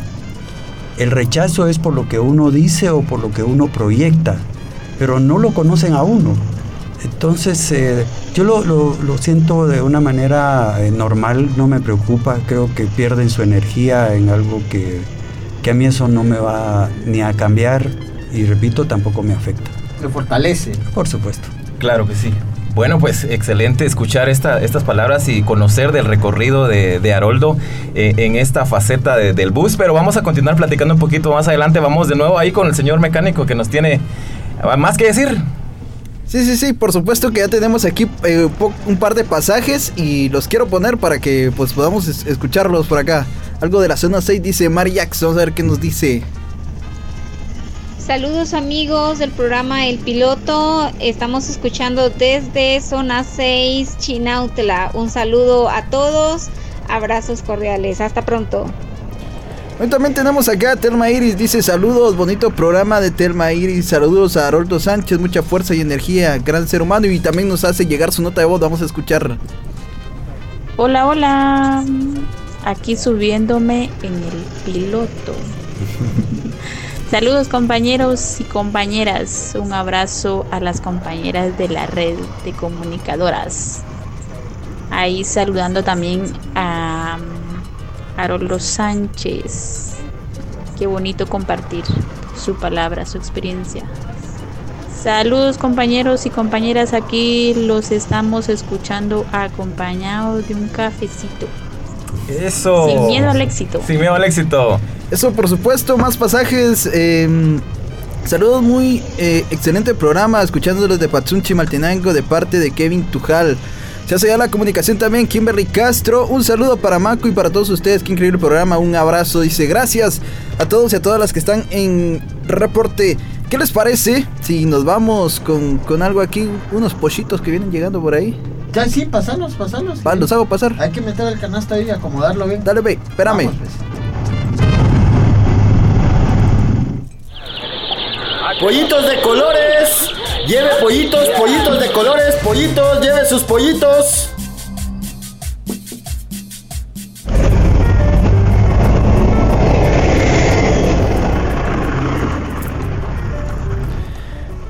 el rechazo es por lo que uno dice o por lo que uno proyecta, pero no lo conocen a uno. Entonces, eh, yo lo, lo, siento de una manera eh, normal, no me preocupa, creo que pierden su energía en algo que, que a mí eso no me va ni a cambiar y repito, tampoco me afecta. ¿Le fortalece? Por supuesto. Claro que sí. Bueno, pues excelente escuchar esta, estas palabras y conocer del recorrido de, de Haroldo eh, en esta faceta de, del bus, pero vamos a continuar platicando un poquito más adelante. Vamos de nuevo ahí con el señor mecánico que nos tiene más que decir. Sí, sí, sí, por supuesto que ya tenemos aquí eh, un par de pasajes y los quiero poner para que pues podamos es escucharlos por acá. Algo de la zona 6 dice Mari Jackson, vamos a ver qué nos dice. Saludos amigos del programa El Piloto. Estamos escuchando desde Zona 6, Chinautla. Un saludo a todos. Abrazos cordiales. Hasta pronto. Hoy también tenemos acá a Telma Iris. Dice saludos, bonito programa de Telma Iris. Saludos a Haroldo Sánchez, mucha fuerza y energía, gran ser humano. Y también nos hace llegar su nota de voz. Vamos a escuchar. Hola, hola. Aquí subiéndome en el piloto. Saludos compañeros y compañeras. Un abrazo a las compañeras de la red de comunicadoras. Ahí saludando también a Haroldo Sánchez. Qué bonito compartir su palabra, su experiencia. Saludos compañeros y compañeras, aquí los estamos escuchando acompañados de un cafecito. Eso. Sin miedo al éxito. Sin miedo al éxito. Eso, por supuesto, más pasajes. Eh, saludos, muy eh, excelente programa. Escuchándolos de Patsunchi Maltenango de parte de Kevin Tujal. Se hace ya la comunicación también, Kimberly Castro. Un saludo para Maco y para todos ustedes. Qué increíble programa. Un abrazo. Dice gracias a todos y a todas las que están en reporte. ¿Qué les parece si nos vamos con, con algo aquí? Unos pollitos que vienen llegando por ahí. Ya, sí, pasanos, pasanos. Va, los hago pasar. Hay que meter el canasto ahí y acomodarlo bien. Dale, ve, espérame. Vamos, pues. Pollitos de colores. Lleve pollitos, pollitos de colores, pollitos, lleve sus pollitos.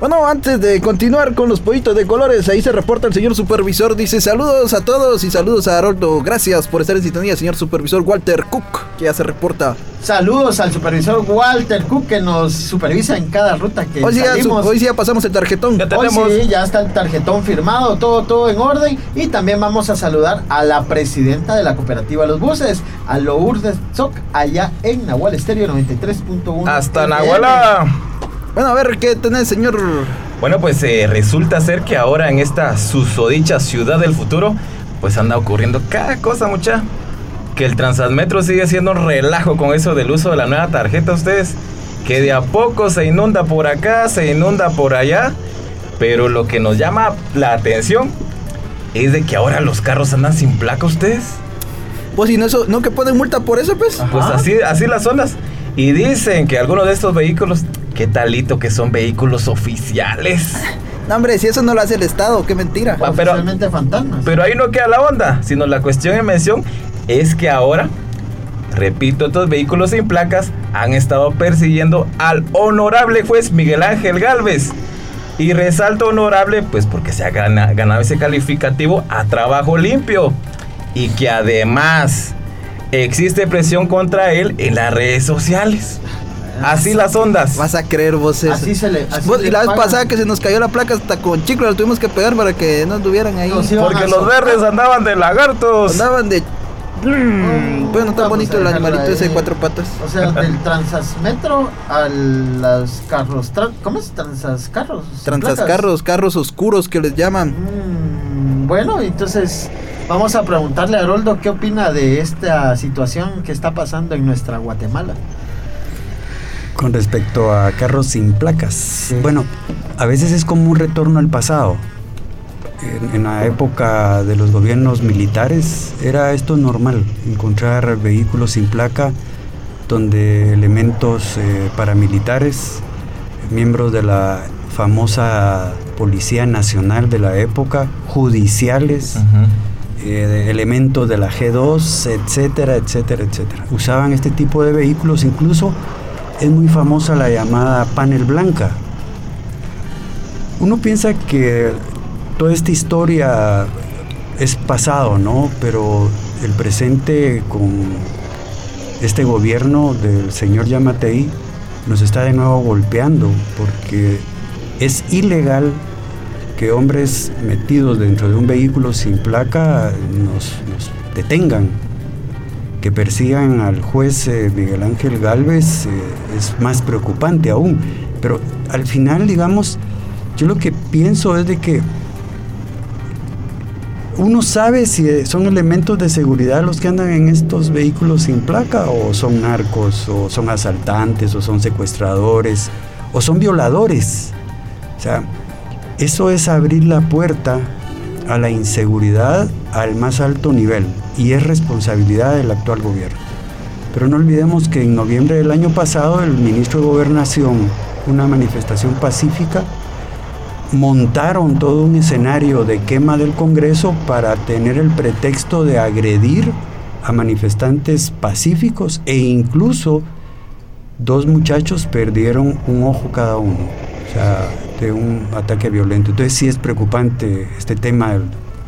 Bueno, antes de continuar con los pollitos de colores, ahí se reporta el señor supervisor. Dice saludos a todos y saludos a Haroldo. Gracias por estar en sintonía, señor supervisor Walter Cook, que ya se reporta. Saludos al supervisor Walter Cook que nos supervisa en cada ruta que hoy salimos. hoy sí ya pasamos el tarjetón. Ya tenemos. Hoy sí, ya está el tarjetón firmado, todo, todo en orden. Y también vamos a saludar a la presidenta de la cooperativa Los Buses, a Lourdes Zoc, allá en Nahual Estéreo 93.1. Hasta Nahuala. Bueno, a ver, ¿qué tenés, señor? Bueno, pues eh, resulta ser que ahora en esta susodicha ciudad del futuro, pues anda ocurriendo cada cosa, mucha. Que el Transmetro sigue siendo un relajo con eso del uso de la nueva tarjeta, ustedes. Que de a poco se inunda por acá, se inunda por allá. Pero lo que nos llama la atención es de que ahora los carros andan sin placa, ustedes. Pues, ¿y no, eso, no que ponen multa por eso, pues? Ajá. Pues así, así las zonas. Y dicen que algunos de estos vehículos, qué talito que son vehículos oficiales. No, hombre, si eso no lo hace el Estado, qué mentira. Ah, pero, fantasmas. Pero ahí no queda la onda, sino la cuestión en mención es que ahora repito, estos vehículos sin placas han estado persiguiendo al honorable juez Miguel Ángel Galvez. Y resalto honorable, pues porque se ha ganado ese calificativo a trabajo limpio. Y que además existe presión contra él en las redes sociales. Así las ondas. Vas a creer vos eso. Así se le. así Vos- y la vez pasada que se nos cayó la placa hasta con chicle la tuvimos que pegar para que no estuvieran ahí. Porque los verdes andaban de lagartos. Andaban de... Mm, Bueno, tan vamos bonito el animalito ese de cuatro patas. O sea, del Transasmetro a las carros. tra- ¿Cómo es? Transascarros. Transascarros, carros oscuros que les llaman. Mm, bueno, entonces vamos a preguntarle a Haroldo qué opina de esta situación que está pasando en nuestra Guatemala. Con respecto a carros sin placas. Bueno, a veces es como un retorno al pasado. En, en la época de los gobiernos militares era esto normal, encontrar vehículos sin placa donde elementos eh, paramilitares, miembros de la famosa Policía Nacional de la época, judiciales, eh, de elementos de la G2, etcétera, etcétera, etcétera. Usaban este tipo de vehículos, incluso es muy famosa la llamada panel blanca. Uno piensa que toda esta historia es pasado, ¿no? Pero el presente con este gobierno del señor Yamatei nos está de nuevo golpeando porque es ilegal que hombres metidos dentro de un vehículo sin placa nos, nos detengan, que persigan al juez eh, Miguel Ángel Galvez eh, es más preocupante aún. Pero al final, digamos, yo lo que pienso es de que uno sabe si son elementos de seguridad los que andan en estos vehículos sin placa o son narcos o son asaltantes o son secuestradores o son violadores. O sea, eso es abrir la puerta a la inseguridad al más alto nivel y es responsabilidad del actual gobierno. Pero no olvidemos que en noviembre del año pasado el ministro de Gobernación, una manifestación pacífica, montaron todo un escenario de quema del Congreso para tener el pretexto de agredir a manifestantes pacíficos e incluso dos muchachos perdieron un ojo cada uno, o sea, de un ataque violento. Entonces sí es preocupante este tema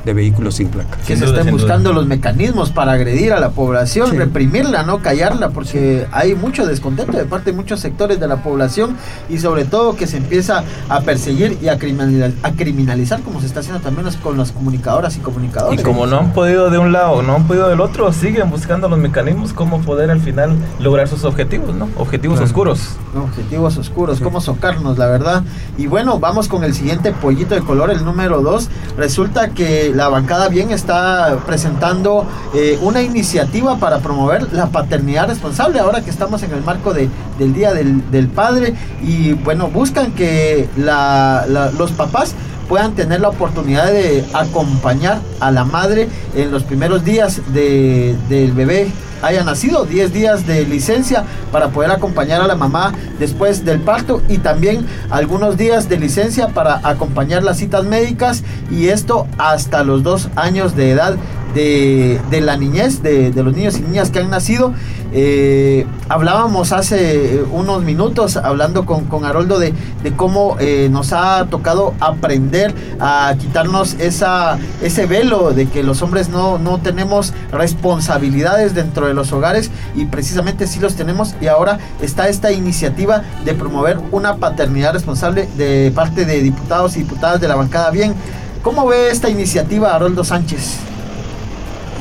de vehículos sin placa. Que Sin se duda. buscando los mecanismos para agredir a la población, Sí. reprimirla, no callarla, porque hay mucho descontento de parte de muchos sectores de la población y sobre todo que se empieza a perseguir y a criminalizar, a criminalizar como se está haciendo también los- con las comunicadoras y comunicadores. Y como no han podido de un lado, no han podido del otro, siguen buscando los mecanismos cómo poder al final lograr sus objetivos, ¿no? Objetivos Claro. oscuros. Objetivos oscuros, Sí. cómo socarnos, la verdad. Y bueno, vamos con el siguiente pollito de color, el número 2. Resulta que la bancada bien está presentando eh, una iniciativa para promover la paternidad responsable, ahora que estamos en el marco de, del Día del, del Padre. Y bueno, buscan que los papás puedan tener la oportunidad de acompañar a la madre en los primeros días de- del bebé haya nacido, 10 días de licencia para poder acompañar a la mamá después del parto y también algunos días de licencia para acompañar las citas médicas y esto hasta los dos años de edad de, de la niñez, de, de los niños y niñas que han nacido. Eh, hablábamos hace unos minutos, hablando con, con Haroldo, de, de cómo eh, nos ha tocado aprender a quitarnos esa, ese velo de que los hombres no, no tenemos responsabilidades dentro de los hogares y precisamente sí los tenemos y ahora está esta iniciativa de promover una paternidad responsable de parte de diputados y diputadas de la bancada. Bien, ¿cómo ve esta iniciativa Haroldo Sánchez?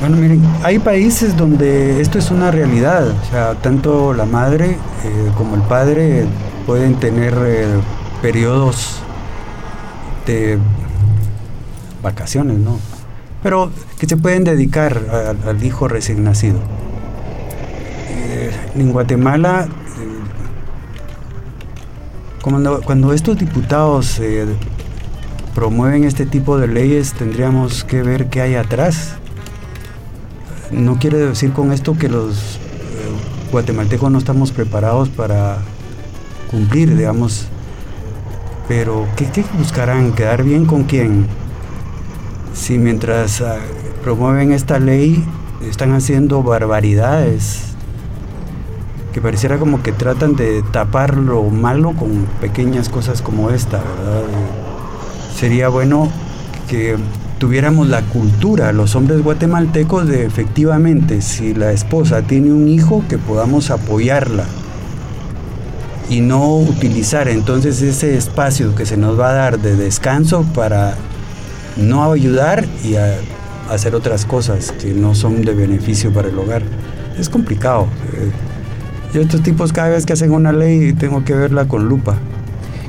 Bueno, miren, hay países donde esto es una realidad, o sea, tanto la madre eh, como el padre pueden tener eh, periodos de vacaciones, ¿no? Pero que se pueden dedicar al hijo recién nacido. En Guatemala, eh, cuando, estos diputados eh, promueven este tipo de leyes, tendríamos que ver qué hay atrás no quiere decir con esto que los eh, guatemaltecos no estamos preparados para cumplir, digamos. Pero, ¿qué, qué buscarán? ¿Quedar bien con quién? Si mientras ah, promueven esta ley están haciendo barbaridades que pareciera como que tratan de tapar lo malo con pequeñas cosas como esta, ¿verdad? Sería bueno que tuviéramos la cultura, los hombres guatemaltecos, de efectivamente, si la esposa tiene un hijo, que podamos apoyarla y no utilizar entonces ese espacio que se nos va a dar de descanso para no ayudar y hacer otras cosas que no son de beneficio para el hogar. Es complicado. Eh, yo estos tipos cada vez que hacen una ley tengo que verla con lupa.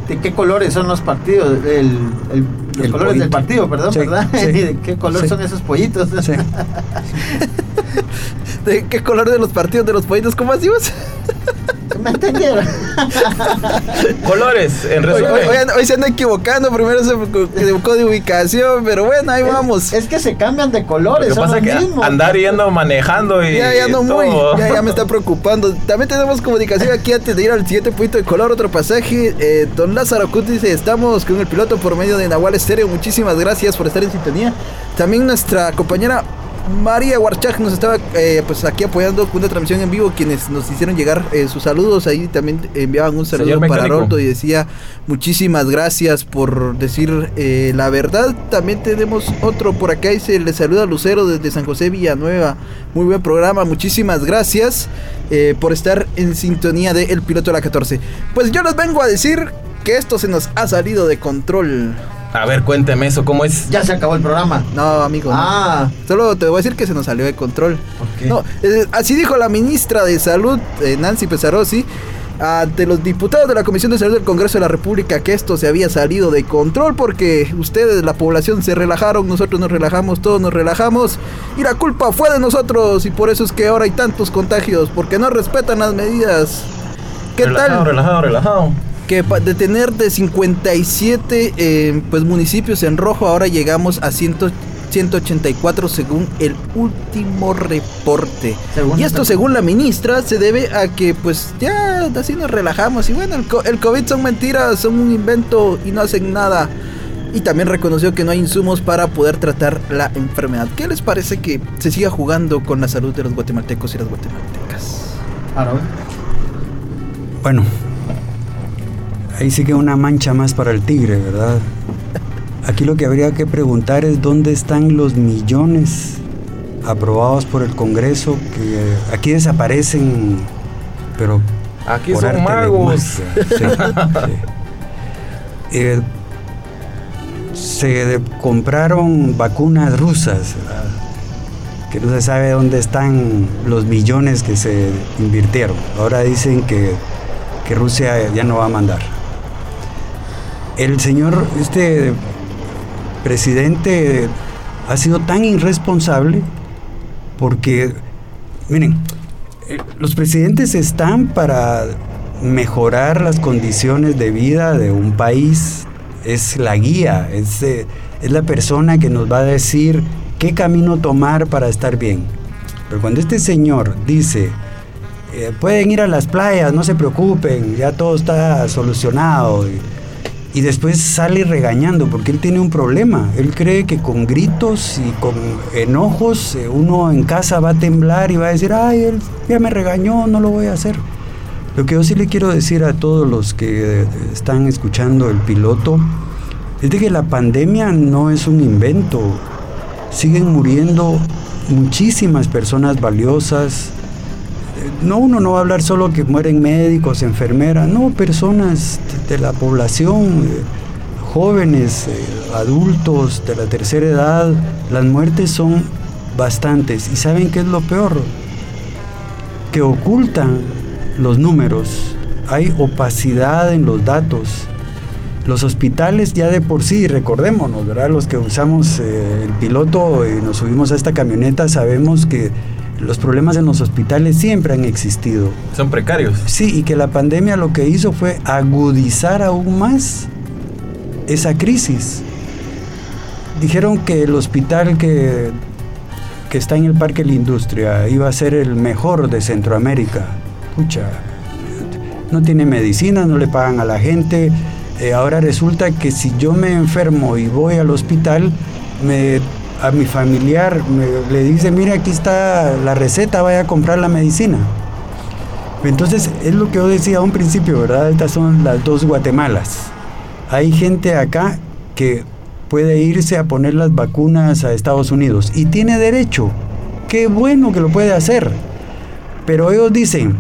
¿De qué colores son los partidos? El, el- los El colores del partido, perdón, Sí, ¿verdad? sí. ¿Y de qué color Sí. son esos pollitos? ¿De qué color de los partidos de los pollitos? ¿Cómo hacíamos? ¿Me entendieron? Colores, en Hoy, resumen. hoy- hoy- hoy se anda equivocando, primero se equivocó de ubicación, pero bueno, ahí vamos. Es que se cambian de colores, Lo que son pasa los es que andar yendo manejando y Ya, ya no muy, todo. ya, ya me está preocupando. También tenemos comunicación aquí antes de ir al siguiente punto de color, otro pasaje. Eh, don Lázaro Cut dice, estamos con el piloto por medio de Nahual Estéreo. Muchísimas gracias por estar en sintonía. También nuestra compañera María Warchak nos estaba eh, pues aquí apoyando con una transmisión en vivo, quienes nos hicieron llegar eh, sus saludos. Ahí también enviaban un saludo para. Roldo y decía muchísimas gracias por decir eh, la verdad. También tenemos otro por acá y se le saluda Lucero desde San José Villanueva. Muy buen programa, muchísimas gracias eh, por estar en sintonía de El Piloto de la 14. Pues yo les vengo a decir que esto se nos ha salido de control. A ver, cuénteme eso, ¿cómo es? Ya se acabó el programa. No, amigo. no. Ah, Solo te voy a decir que se nos salió de control. ok. No, eh, así dijo la ministra de Salud, eh, Nancy Pesarosi, ante los diputados de la Comisión de Salud del Congreso de la República que esto se había salido de control porque ustedes, la población, se relajaron, nosotros nos relajamos, todos nos relajamos y la culpa fue de nosotros y por eso es que ahora hay tantos contagios, porque no respetan las medidas. ¿Qué relajado, tal? relajado, relajado. Que de tener de 57 eh, pues municipios en rojo ahora llegamos a 100 184 según el último reporte. Según y esto esta- según la ministra se debe a que pues ya así nos relajamos y bueno, el, co- el COVID son mentiras, son un invento y no hacen nada. Y también reconoció que no hay insumos para poder tratar la enfermedad. ¿Qué les parece que se siga jugando con la salud de los guatemaltecos y las guatemaltecas? Bueno, ahí sigue una mancha más para el tigre, ¿verdad? Aquí lo que habría que preguntar es dónde están los millones aprobados por el Congreso que eh, aquí desaparecen, pero Aquí por son arte de magos. magia. Sí, sí. Eh, se de- compraron vacunas rusas, ¿verdad? que no se sabe dónde están los millones que se invirtieron. Ahora dicen que, que Rusia ya no va a mandar. El señor, este presidente, ha sido tan irresponsable porque, miren, eh, los presidentes están para mejorar las condiciones de vida de un país. Es la guía, es, eh, es la persona que nos va a decir qué camino tomar para estar bien. Pero cuando este señor dice, eh, pueden ir a las playas, no se preocupen, ya todo está solucionado. Y después sale regañando porque él tiene un problema. Él cree que con gritos y con enojos eh, uno en casa va a temblar y va a decir, ay, él ya me regañó, no lo voy a hacer. Lo que yo sí le quiero decir a todos los que eh, están escuchando el piloto es de que la pandemia no es un invento. Siguen muriendo muchísimas personas valiosas. No, uno no va a hablar solo que mueren médicos, enfermeras, no, personas de, de la población, eh, jóvenes, eh, adultos de la tercera edad, las muertes son bastantes. ¿Y saben qué es lo peor? Que ocultan los números, hay opacidad en los datos. Los hospitales ya de por sí, recordémonos, ¿verdad? Los que usamos eh, el piloto y nos subimos a esta camioneta sabemos que los problemas en los hospitales siempre han existido. Son precarios. Sí, y que la pandemia lo que hizo fue agudizar aún más esa crisis. Dijeron que el hospital que, que está en el Parque La Industria iba a ser el mejor de Centroamérica. Pucha, no tiene medicina, no le pagan a la gente. Eh, ahora resulta que si yo me enfermo y voy al hospital, me, a mi familiar le dice, mire, aquí está la receta, vaya a comprar la medicina. Entonces, es lo que yo decía a un principio, ¿verdad? Estas son las dos Guatemalas. Hay gente acá que puede irse a poner las vacunas a Estados Unidos y tiene derecho. Qué bueno que lo puede hacer. Pero ellos dicen,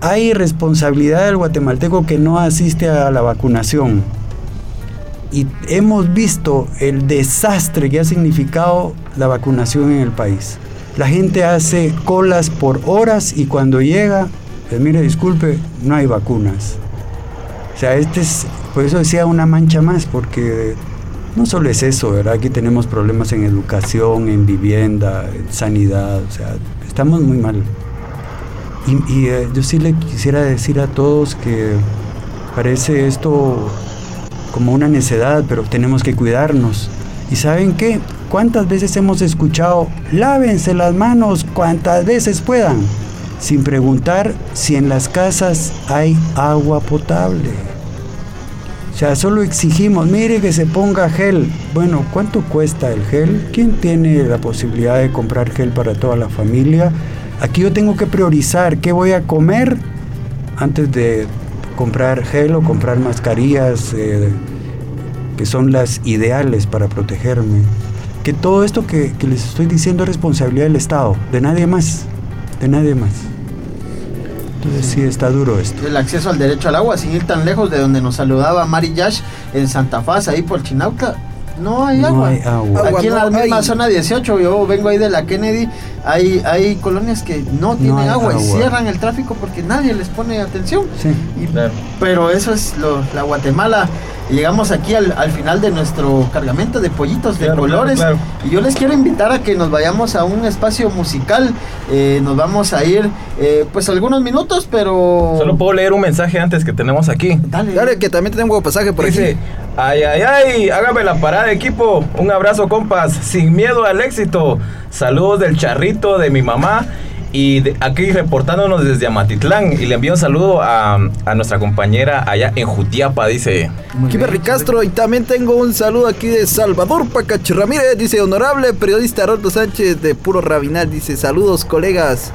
hay responsabilidad del guatemalteco que no asiste a la vacunación. Y hemos visto el desastre que ha significado la vacunación en el país. La gente hace colas por horas y cuando llega, pues mire, disculpe, no hay vacunas. O sea, este es, por eso decía una mancha más, porque no solo es eso, ¿verdad? Aquí tenemos problemas en educación, en vivienda, en sanidad, o sea, estamos muy mal. Y, eh, yo sí le quisiera decir a todos que parece esto como una necedad, pero tenemos que cuidarnos. ¿Y saben qué? ¿Cuántas veces hemos escuchado, lávense las manos cuantas veces puedan, sin preguntar si en las casas hay agua potable? O sea, solo exigimos, mire que se ponga gel. Bueno, ¿cuánto cuesta el gel? ¿Quién tiene la posibilidad de comprar gel para toda la familia? Aquí yo tengo que priorizar qué voy a comer antes de comprar gel o comprar mascarillas eh, que son las ideales para protegerme. Que todo esto que, les estoy diciendo es responsabilidad del Estado, de nadie más, de nadie más. Entonces sí está duro esto. El acceso al derecho al agua, sin ir tan lejos de donde nos saludaba Mari Yash en Santa Faz, ahí por Chinauta. No hay agua. hay agua. Aquí en la no misma hay. zona 18, yo vengo ahí de la Kennedy, hay, hay colonias que no tienen agua, y cierran el tráfico porque nadie les pone atención. Sí. Y- Pero eso es lo- la Guatemala. Y Llegamos aquí al, al final de nuestro cargamento de pollitos de colores. claro, Y yo les quiero invitar a que nos vayamos a un espacio musical. Eh, nos vamos a ir, eh, pues algunos minutos, pero. Solo puedo leer un mensaje antes que tenemos aquí. Dale. Dale, que también tenemos pasaje por Dice, aquí. ay, ay, ay, hágame la parada equipo. Un abrazo, compas. Sin miedo al éxito. Saludos del charrito de mi mamá. Y de- aquí reportándonos desde Amatitlán. Y le envío un saludo a, a nuestra compañera allá en Jutiapa, dice. Bien, Ricastro y también tengo un saludo aquí de Salvador Pacach Ramírez, dice honorable periodista Haroldo Sánchez de Puro Rabinal, dice saludos colegas.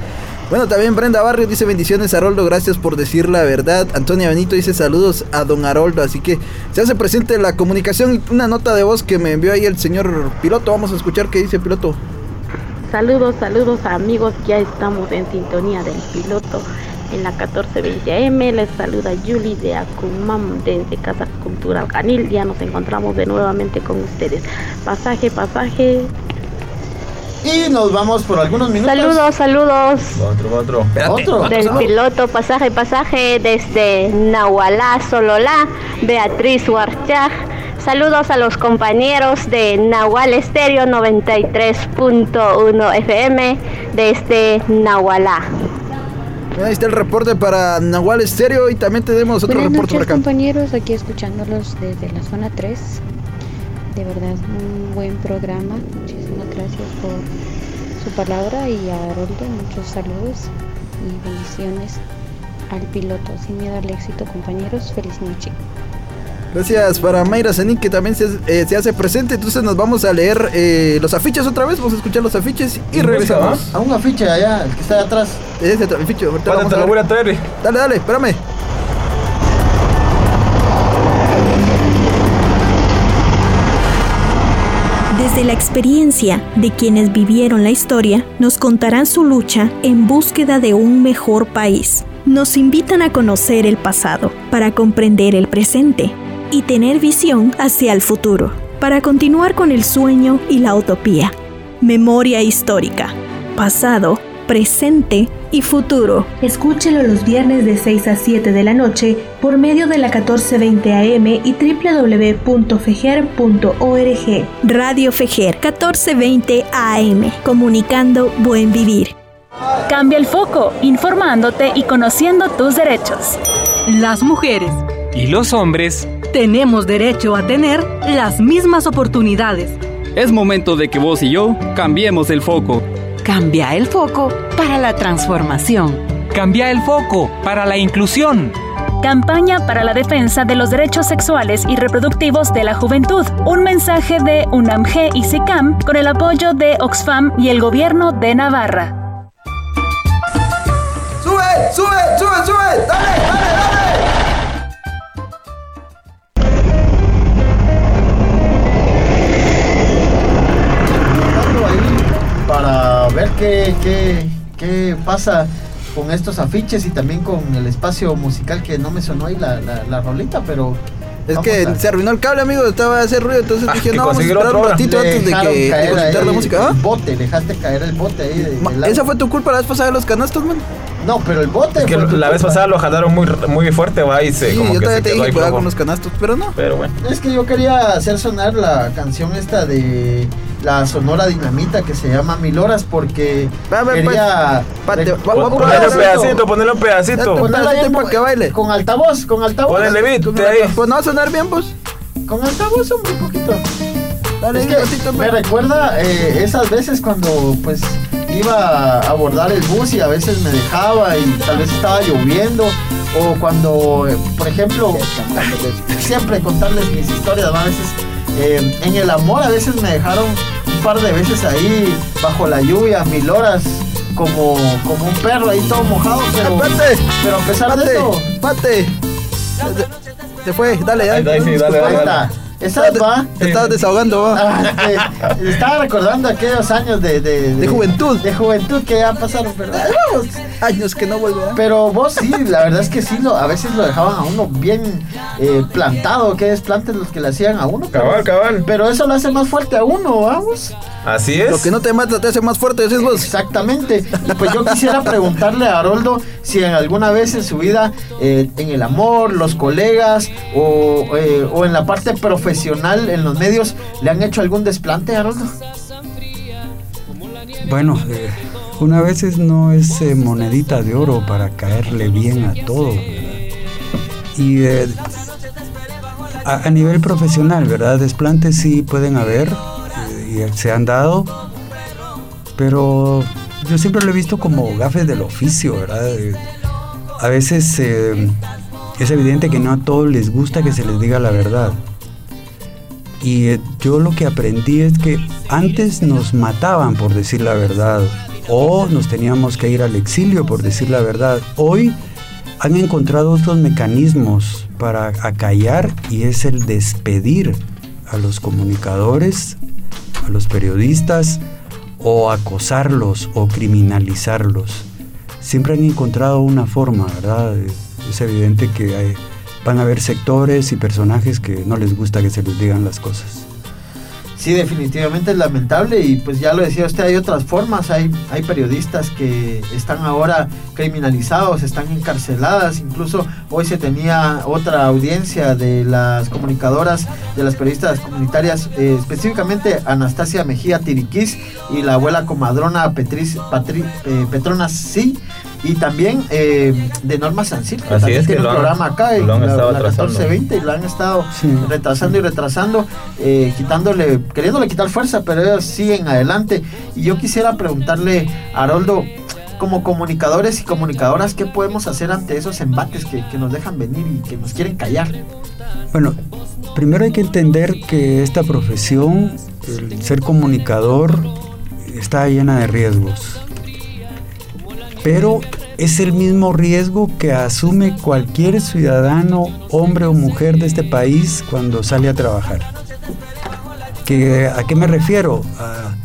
Bueno, también Brenda Barrio dice bendiciones Haroldo, gracias por decir la verdad. Antonia Benito dice saludos a don Haroldo, así que se hace presente la comunicación, una nota de voz que me envió ahí el señor piloto, vamos a escuchar qué dice piloto. Saludos, saludos amigos, ya estamos en sintonía del piloto en la 1420 AM. Les saluda Julie de Acumam desde Casa Cultural Canil. Ya nos encontramos de nuevamente con ustedes. Pasaje, pasaje. Y nos vamos por algunos minutos. Saludos, saludos. Otro, otro. Otro. Del piloto pasaje, pasaje desde Nahualá, Sololá, Beatriz Huarchaj. Saludos a los compañeros de Nahual Estéreo 93.1 FM desde Nahualá. Ahí está el reporte para Nahual Estéreo y también tenemos otro Buenas reporte por noches acá. compañeros, aquí escuchándolos desde la zona 3. De verdad, un buen programa. Muchísimas gracias por su palabra y a Haroldo muchos saludos y bendiciones al piloto. Sin miedo al éxito compañeros, feliz noche. Gracias para Mayra Zenin que también se, eh, se hace presente. Entonces nos vamos a leer eh, los afiches otra vez. Vamos a escuchar los afiches y Y regresamos. A un afiche allá, el que está atrás. Ese afiche, ahorita lo Bueno, vamos te a lo ver. voy a traer. Dale, dale, espérame. Desde la experiencia de quienes vivieron la historia, nos contarán su lucha en búsqueda de un mejor país. Nos invitan a conocer el pasado para comprender el presente y tener visión hacia el futuro, para continuar con el sueño y la utopía. Memoria histórica, pasado, presente y futuro. Escúchelo los viernes de 6 a 7 de la noche por medio de la 1420 AM y www.fejer.org. Radio Fejer 1420 AM, comunicando buen vivir. Cambia el foco, informándote y conociendo tus derechos. Las mujeres ¿Y los hombres? tenemos derecho a tener las mismas oportunidades. Es momento de que vos y yo cambiemos el foco. Cambia el foco para la transformación. Cambia el foco para la inclusión. Campaña para la defensa de los derechos sexuales y reproductivos de la juventud. Un mensaje de UNAMG y SICAM con el apoyo de Oxfam y el gobierno de Navarra. ¡Sube! sube, sube, sube. Dale, dale, dale. Ver qué, qué, qué pasa con estos afiches y también con el espacio musical que no me sonó ahí la, la, la rolita, pero Es vamos que a- se arruinó el cable, amigo. Estaba a hacer ruido. Entonces Ah, dije, no, vamos a esperar un ratito antes de que de caer ahí la música. ¿ah? el bote, dejaste caer el bote ahí de, Ma- agua. Esa fue tu culpa la vez pasada de los canastos, man. No, pero el bote Es que fue la vez culpa. pasada lo jalaron muy, muy fuerte, va, y se Sí, como yo que todavía se te dije cuidado con los canastos, pero no. Pero bueno. Es que yo quería hacer sonar la canción esta de la Sonora Dinamita que se llama Mil Horas porque Va, va, quería... pues, pate, rec- va- va a Pon- poner Ponele un pedacito, ponele un pedacito. Ahí para que baile. Con altavoz, con altavoz. Ponele beat ahí. Pues no va a sonar bien, pues. Con altavoz un poquito. Dale, Es que me recuerda eh, esas veces cuando pues iba a abordar el bus y a veces me dejaba y tal vez estaba lloviendo o cuando, por ejemplo, siempre contarles mis historias, ¿no? a veces eh, en el amor a veces me dejaron un par de veces ahí bajo la lluvia, mil horas. Como, como un perro ahí todo mojado, pero, Pate, pero a pesar de pate, eso, pate. Se fue, dale, Ahí, dale. ahí, sí, dale, ahí dale, está. dale. Esa va. Te estabas desahogando, va. Ah, que estaba recordando aquellos años de, de, De juventud. De juventud que ya pasaron, pero ahí vamos. Años que no volverán. Pero vos sí, la verdad es que sí, lo, a veces lo dejaban a uno bien eh, plantado, que desplantes los que le hacían a uno. pero- Cabal, cabal. Pero eso lo hace más fuerte a uno, vamos. Así es. Lo que no te mata te hace más fuerte, decís vos. Exactamente. Y pues yo quisiera preguntarle a Haroldo si en alguna vez en su vida, eh, en el amor, los colegas o, eh, o en la parte profesional, en los medios, le han hecho algún desplante, Haroldo. Bueno, eh, una vez no es eh, monedita de oro para caerle bien a todo. Y eh, a, nivel profesional, ¿verdad? Desplantes sí pueden haber eh, y se han dado, pero yo siempre lo he visto como gafes del oficio, ¿verdad? A veces es evidente que no a todos les gusta que se les diga la verdad. Y eh, yo lo que aprendí es que antes nos mataban por decir la verdad o nos teníamos que ir al exilio por decir la verdad. Hoy han encontrado otros mecanismos para acallar y es el despedir a los comunicadores, a los periodistas o acosarlos o criminalizarlos. Siempre han encontrado una forma, ¿verdad? Es evidente que hay- van a haber sectores y personajes que no les gusta que se les digan las cosas. Sí, definitivamente es lamentable y pues ya lo decía usted, hay otras formas, hay, hay periodistas que están ahora criminalizados, están encarceladas, incluso hoy se tenía otra audiencia de las comunicadoras, de las periodistas comunitarias, eh, específicamente Anastasia Mejía Tiriquís y la abuela comadrona Petriz, Patri- eh, Petrona Sí. Y también eh, de Norma Sancil, que Así también es, que tiene un lo han- programa acá, en lo han la, estado la atrasando. 1420, y lo han estado Sí. retrasando y retrasando, eh, quitándole, queriéndole quitar fuerza, pero ellos siguen adelante. Y yo quisiera preguntarle a Haroldo, como comunicadores y comunicadoras, ¿qué podemos hacer ante esos embates que, que nos dejan venir y que nos quieren callar? Bueno, primero hay que entender que esta profesión, el ser comunicador, está llena de riesgos. Pero es el mismo riesgo que asume cualquier ciudadano, hombre o mujer de este país cuando sale a trabajar. ¿Que, ¿A qué me refiero? A,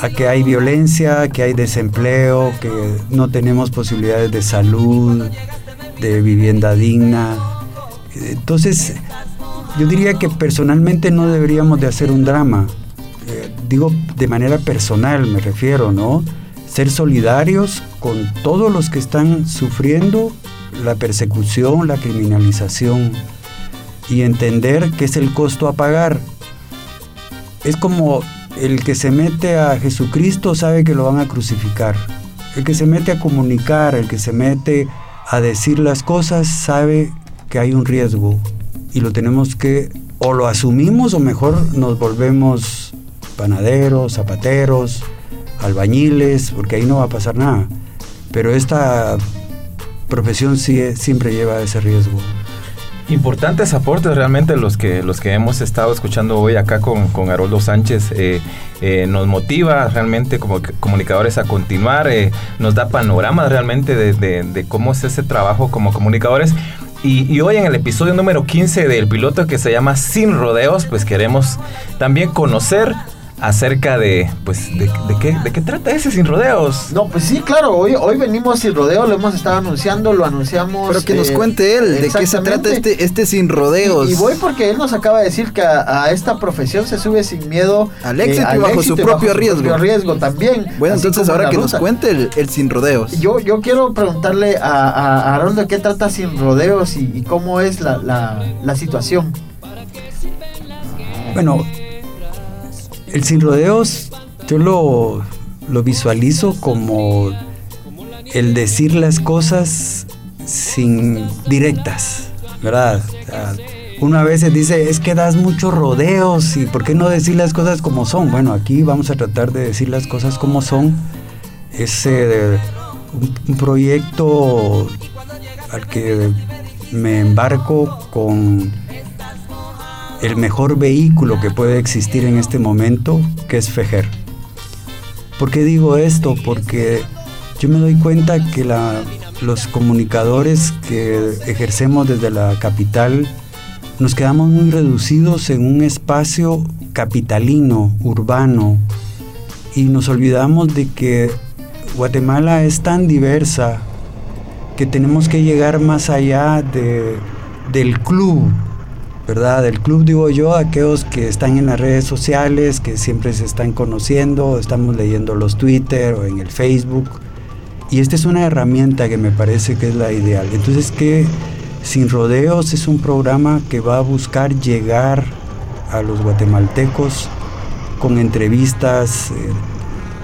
a que hay violencia, que hay desempleo, que no tenemos posibilidades de salud, de vivienda digna. Entonces, yo diría que personalmente no deberíamos de hacer un drama. Eh, digo de manera personal, me refiero, ¿no? Ser solidarios con todos los que están sufriendo la persecución, la criminalización y entender que es el costo a pagar. Es como el que se mete a Jesucristo sabe que lo van a crucificar. El que se mete a comunicar, el que se mete a decir las cosas sabe que hay un riesgo y lo tenemos que o lo asumimos o mejor nos volvemos panaderos, zapateros, albañiles, porque ahí no va a pasar nada. Pero esta profesión siempre lleva ese riesgo. Importantes aportes realmente los que, los que hemos estado escuchando hoy acá con, con Haroldo Sánchez. Eh, eh, nos motiva realmente como comunicadores a continuar, eh, nos da panoramas realmente de, de, cómo es ese trabajo como comunicadores. Y, y, hoy en el episodio número 15 del piloto que se llama Sin Rodeos, pues queremos también conocer acerca de, pues, de, de, qué, de qué trata ese Sin Rodeos. No, pues sí, claro, hoy, hoy venimos Sin Rodeos, lo hemos estado anunciando, lo anunciamos. Pero que nos eh, cuente él, de qué se trata este, este Sin Rodeos. Y, y, voy porque él nos acaba de decir que a, a esta profesión se sube sin miedo. Al éxito, eh, al y bajo éxito su propio bajo riesgo. Su propio riesgo también. Bueno, entonces ahora que nos cuente el, el, Sin Rodeos. Yo, yo quiero preguntarle a, a, a Harold de qué trata Sin Rodeos y, y cómo es la, la, la situación. Bueno, el sin rodeos yo lo, lo, visualizo como el decir las cosas sin directas, ¿verdad? O sea, uno a veces dice, es que das muchos rodeos y ¿por qué no decir las cosas como son? Bueno, aquí vamos a tratar de decir las cosas como son. Es un, un proyecto al que me embarco con el mejor vehículo que puede existir en este momento, que es Fejer. ¿Por qué digo esto? Porque yo me doy cuenta que los comunicadores que ejercemos desde la capital nos quedamos muy reducidos en un espacio capitalino, urbano, y nos olvidamos de que Guatemala es tan diversa que tenemos que llegar más allá de, del club, ¿verdad? Del club digo yo, aquellos que están en las redes sociales, que siempre se están conociendo, estamos leyendo los Twitter o en el Facebook. Y esta es una herramienta que me parece que es la ideal. Entonces que Sin Rodeos es un programa que va a buscar llegar a los guatemaltecos con entrevistas, eh,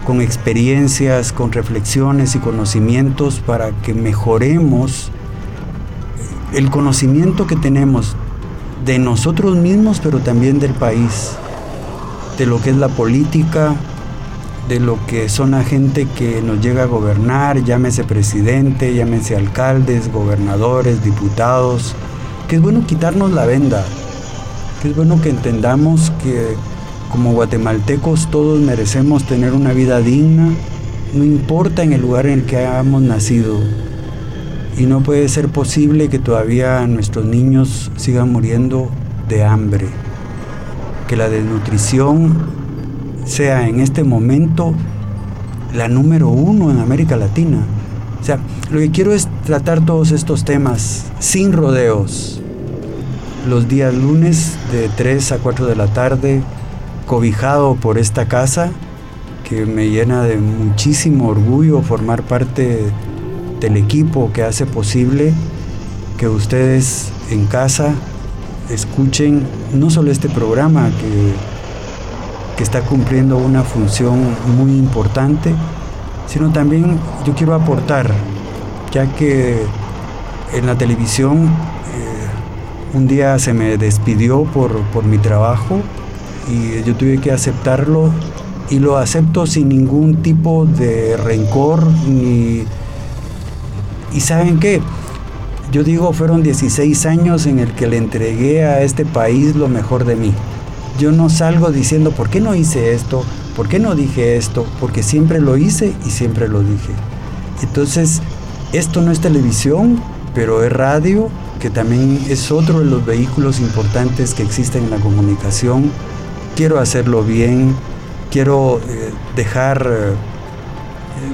con experiencias, con reflexiones y conocimientos para que mejoremos el conocimiento que tenemos de nosotros mismos, pero también del país, de lo que es la política, de lo que son la gente que nos llega a gobernar, llámese presidente, llámese alcaldes, gobernadores, diputados, que es bueno quitarnos la venda, que es bueno que entendamos que como guatemaltecos todos merecemos tener una vida digna, no importa en el lugar en el que hayamos nacido, y no puede ser posible que todavía nuestros niños sigan muriendo de hambre. Que la desnutrición sea en este momento la número uno en América Latina. O sea, lo que quiero es tratar todos estos temas sin rodeos. Los días lunes de 3 a 4 de la tarde, cobijado por esta casa, que me llena de muchísimo orgullo formar parte del equipo que hace posible que ustedes en casa escuchen no solo este programa que, que está cumpliendo una función muy importante, sino también yo quiero aportar, ya que en la televisión eh, un día se me despidió por, por mi trabajo y yo tuve que aceptarlo y lo acepto sin ningún tipo de rencor ni y saben qué, yo digo, fueron 16 años en el que le entregué a este país lo mejor de mí. Yo no salgo diciendo, ¿por qué no hice esto? ¿Por qué no dije esto? Porque siempre lo hice y siempre lo dije. Entonces, esto no es televisión, pero es radio, que también es otro de los vehículos importantes que existen en la comunicación. Quiero hacerlo bien, quiero eh, dejar... Eh,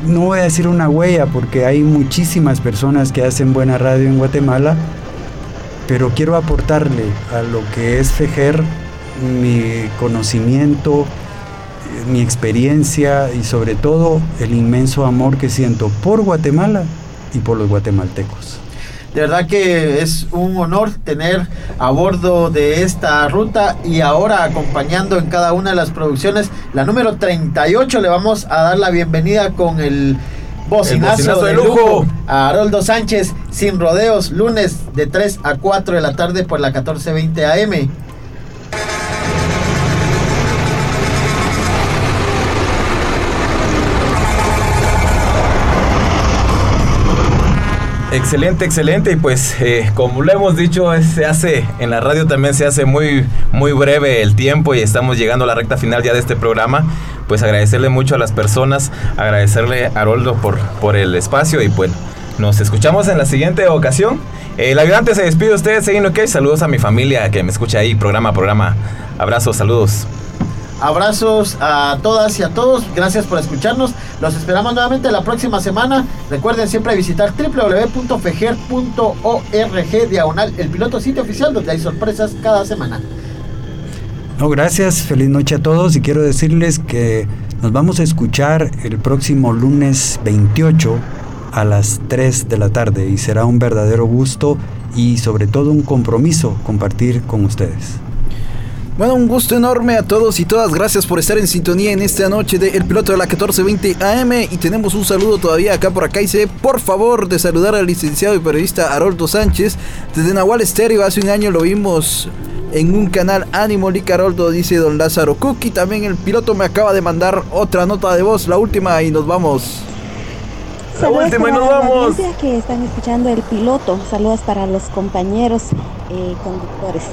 no voy a decir una huella porque hay muchísimas personas que hacen buena radio en Guatemala, pero quiero aportarle a lo que es Fejer mi conocimiento, mi experiencia y sobre todo el inmenso amor que siento por Guatemala y por los guatemaltecos. De verdad que es un honor tener a bordo de esta ruta y ahora acompañando en cada una de las producciones, la número 38 le vamos a dar la bienvenida con el bocinazo, bocinazo de de lujo lujo. a Haroldo Sánchez sin rodeos, lunes de 3 a 4 de la tarde por la 1420 AM. Excelente, excelente. Y pues, eh, como lo hemos dicho, se hace en la radio también se hace muy, muy breve el tiempo y estamos llegando a la recta final ya de este programa. Pues agradecerle mucho a las personas, agradecerle a Haroldo por, por el espacio y pues nos escuchamos en la siguiente ocasión. El ayudante se despide de ustedes, seguimos ok. Saludos a mi familia que me escucha ahí, programa programa. Abrazos, saludos. Abrazos a todas y a todos. Gracias por escucharnos. Los esperamos nuevamente la próxima semana. Recuerden siempre visitar www.fejer.org diagonal el piloto sitio oficial donde hay sorpresas cada semana. No, gracias. Feliz noche a todos y quiero decirles que nos vamos a escuchar el próximo lunes 28 a las 3 de la tarde y será un verdadero gusto y sobre todo un compromiso compartir con ustedes. Bueno, un gusto enorme a todos y todas. Gracias por estar en sintonía en esta noche de El Piloto de la 1420 AM. Y tenemos un saludo todavía acá por acá. Y sé, por favor, de saludar al licenciado y periodista Haroldo Sánchez. Desde Nahual Estéreo, hace un año lo vimos en un canal Ánimo Licaroldo, dice don Lázaro Cook. Y también el piloto me acaba de mandar otra nota de voz, la última, y nos vamos. La última y nos vamos. que están escuchando el piloto. Saludos para los compañeros eh, conductores.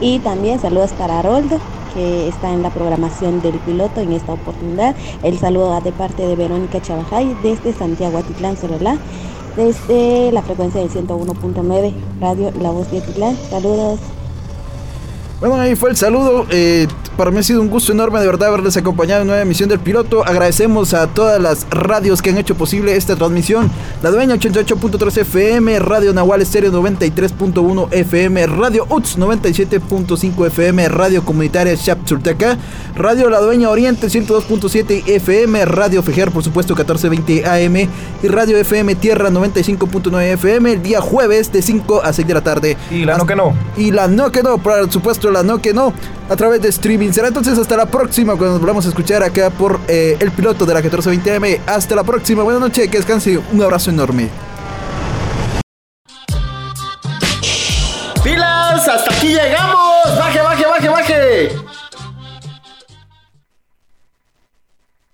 Y también saludos para Haroldo, que está en la programación del piloto en esta oportunidad. El saludo de parte de Verónica Chabajay desde Santiago Atitlán, Sololá, desde la frecuencia del 101.9 Radio La Voz de Atitlán. Saludos. Bueno, ahí fue el saludo. Eh, para mí ha sido un gusto enorme de verdad haberles acompañado en nueva emisión del piloto. Agradecemos a todas las radios que han hecho posible esta transmisión. La Dueña 88.3 FM, Radio Nahual Estéreo 93.1 FM, Radio UTS 97.5 FM, Radio Comunitaria Chapchulteca, Radio La Dueña Oriente 102.7 FM, Radio Fejer por supuesto 1420 AM y Radio FM Tierra 95.9 FM el día jueves de 5 a 6 de la tarde. Y la no que no. Y la no que no, por supuesto no que no, a través de streaming. Será entonces hasta la próxima cuando nos volvamos a escuchar acá por eh, el piloto de la 1420M. Hasta la próxima, buenas noches, que descanse, un abrazo enorme. ¡Pilas! ¡Hasta aquí llegamos! ¡Baje, baje, baje, baje!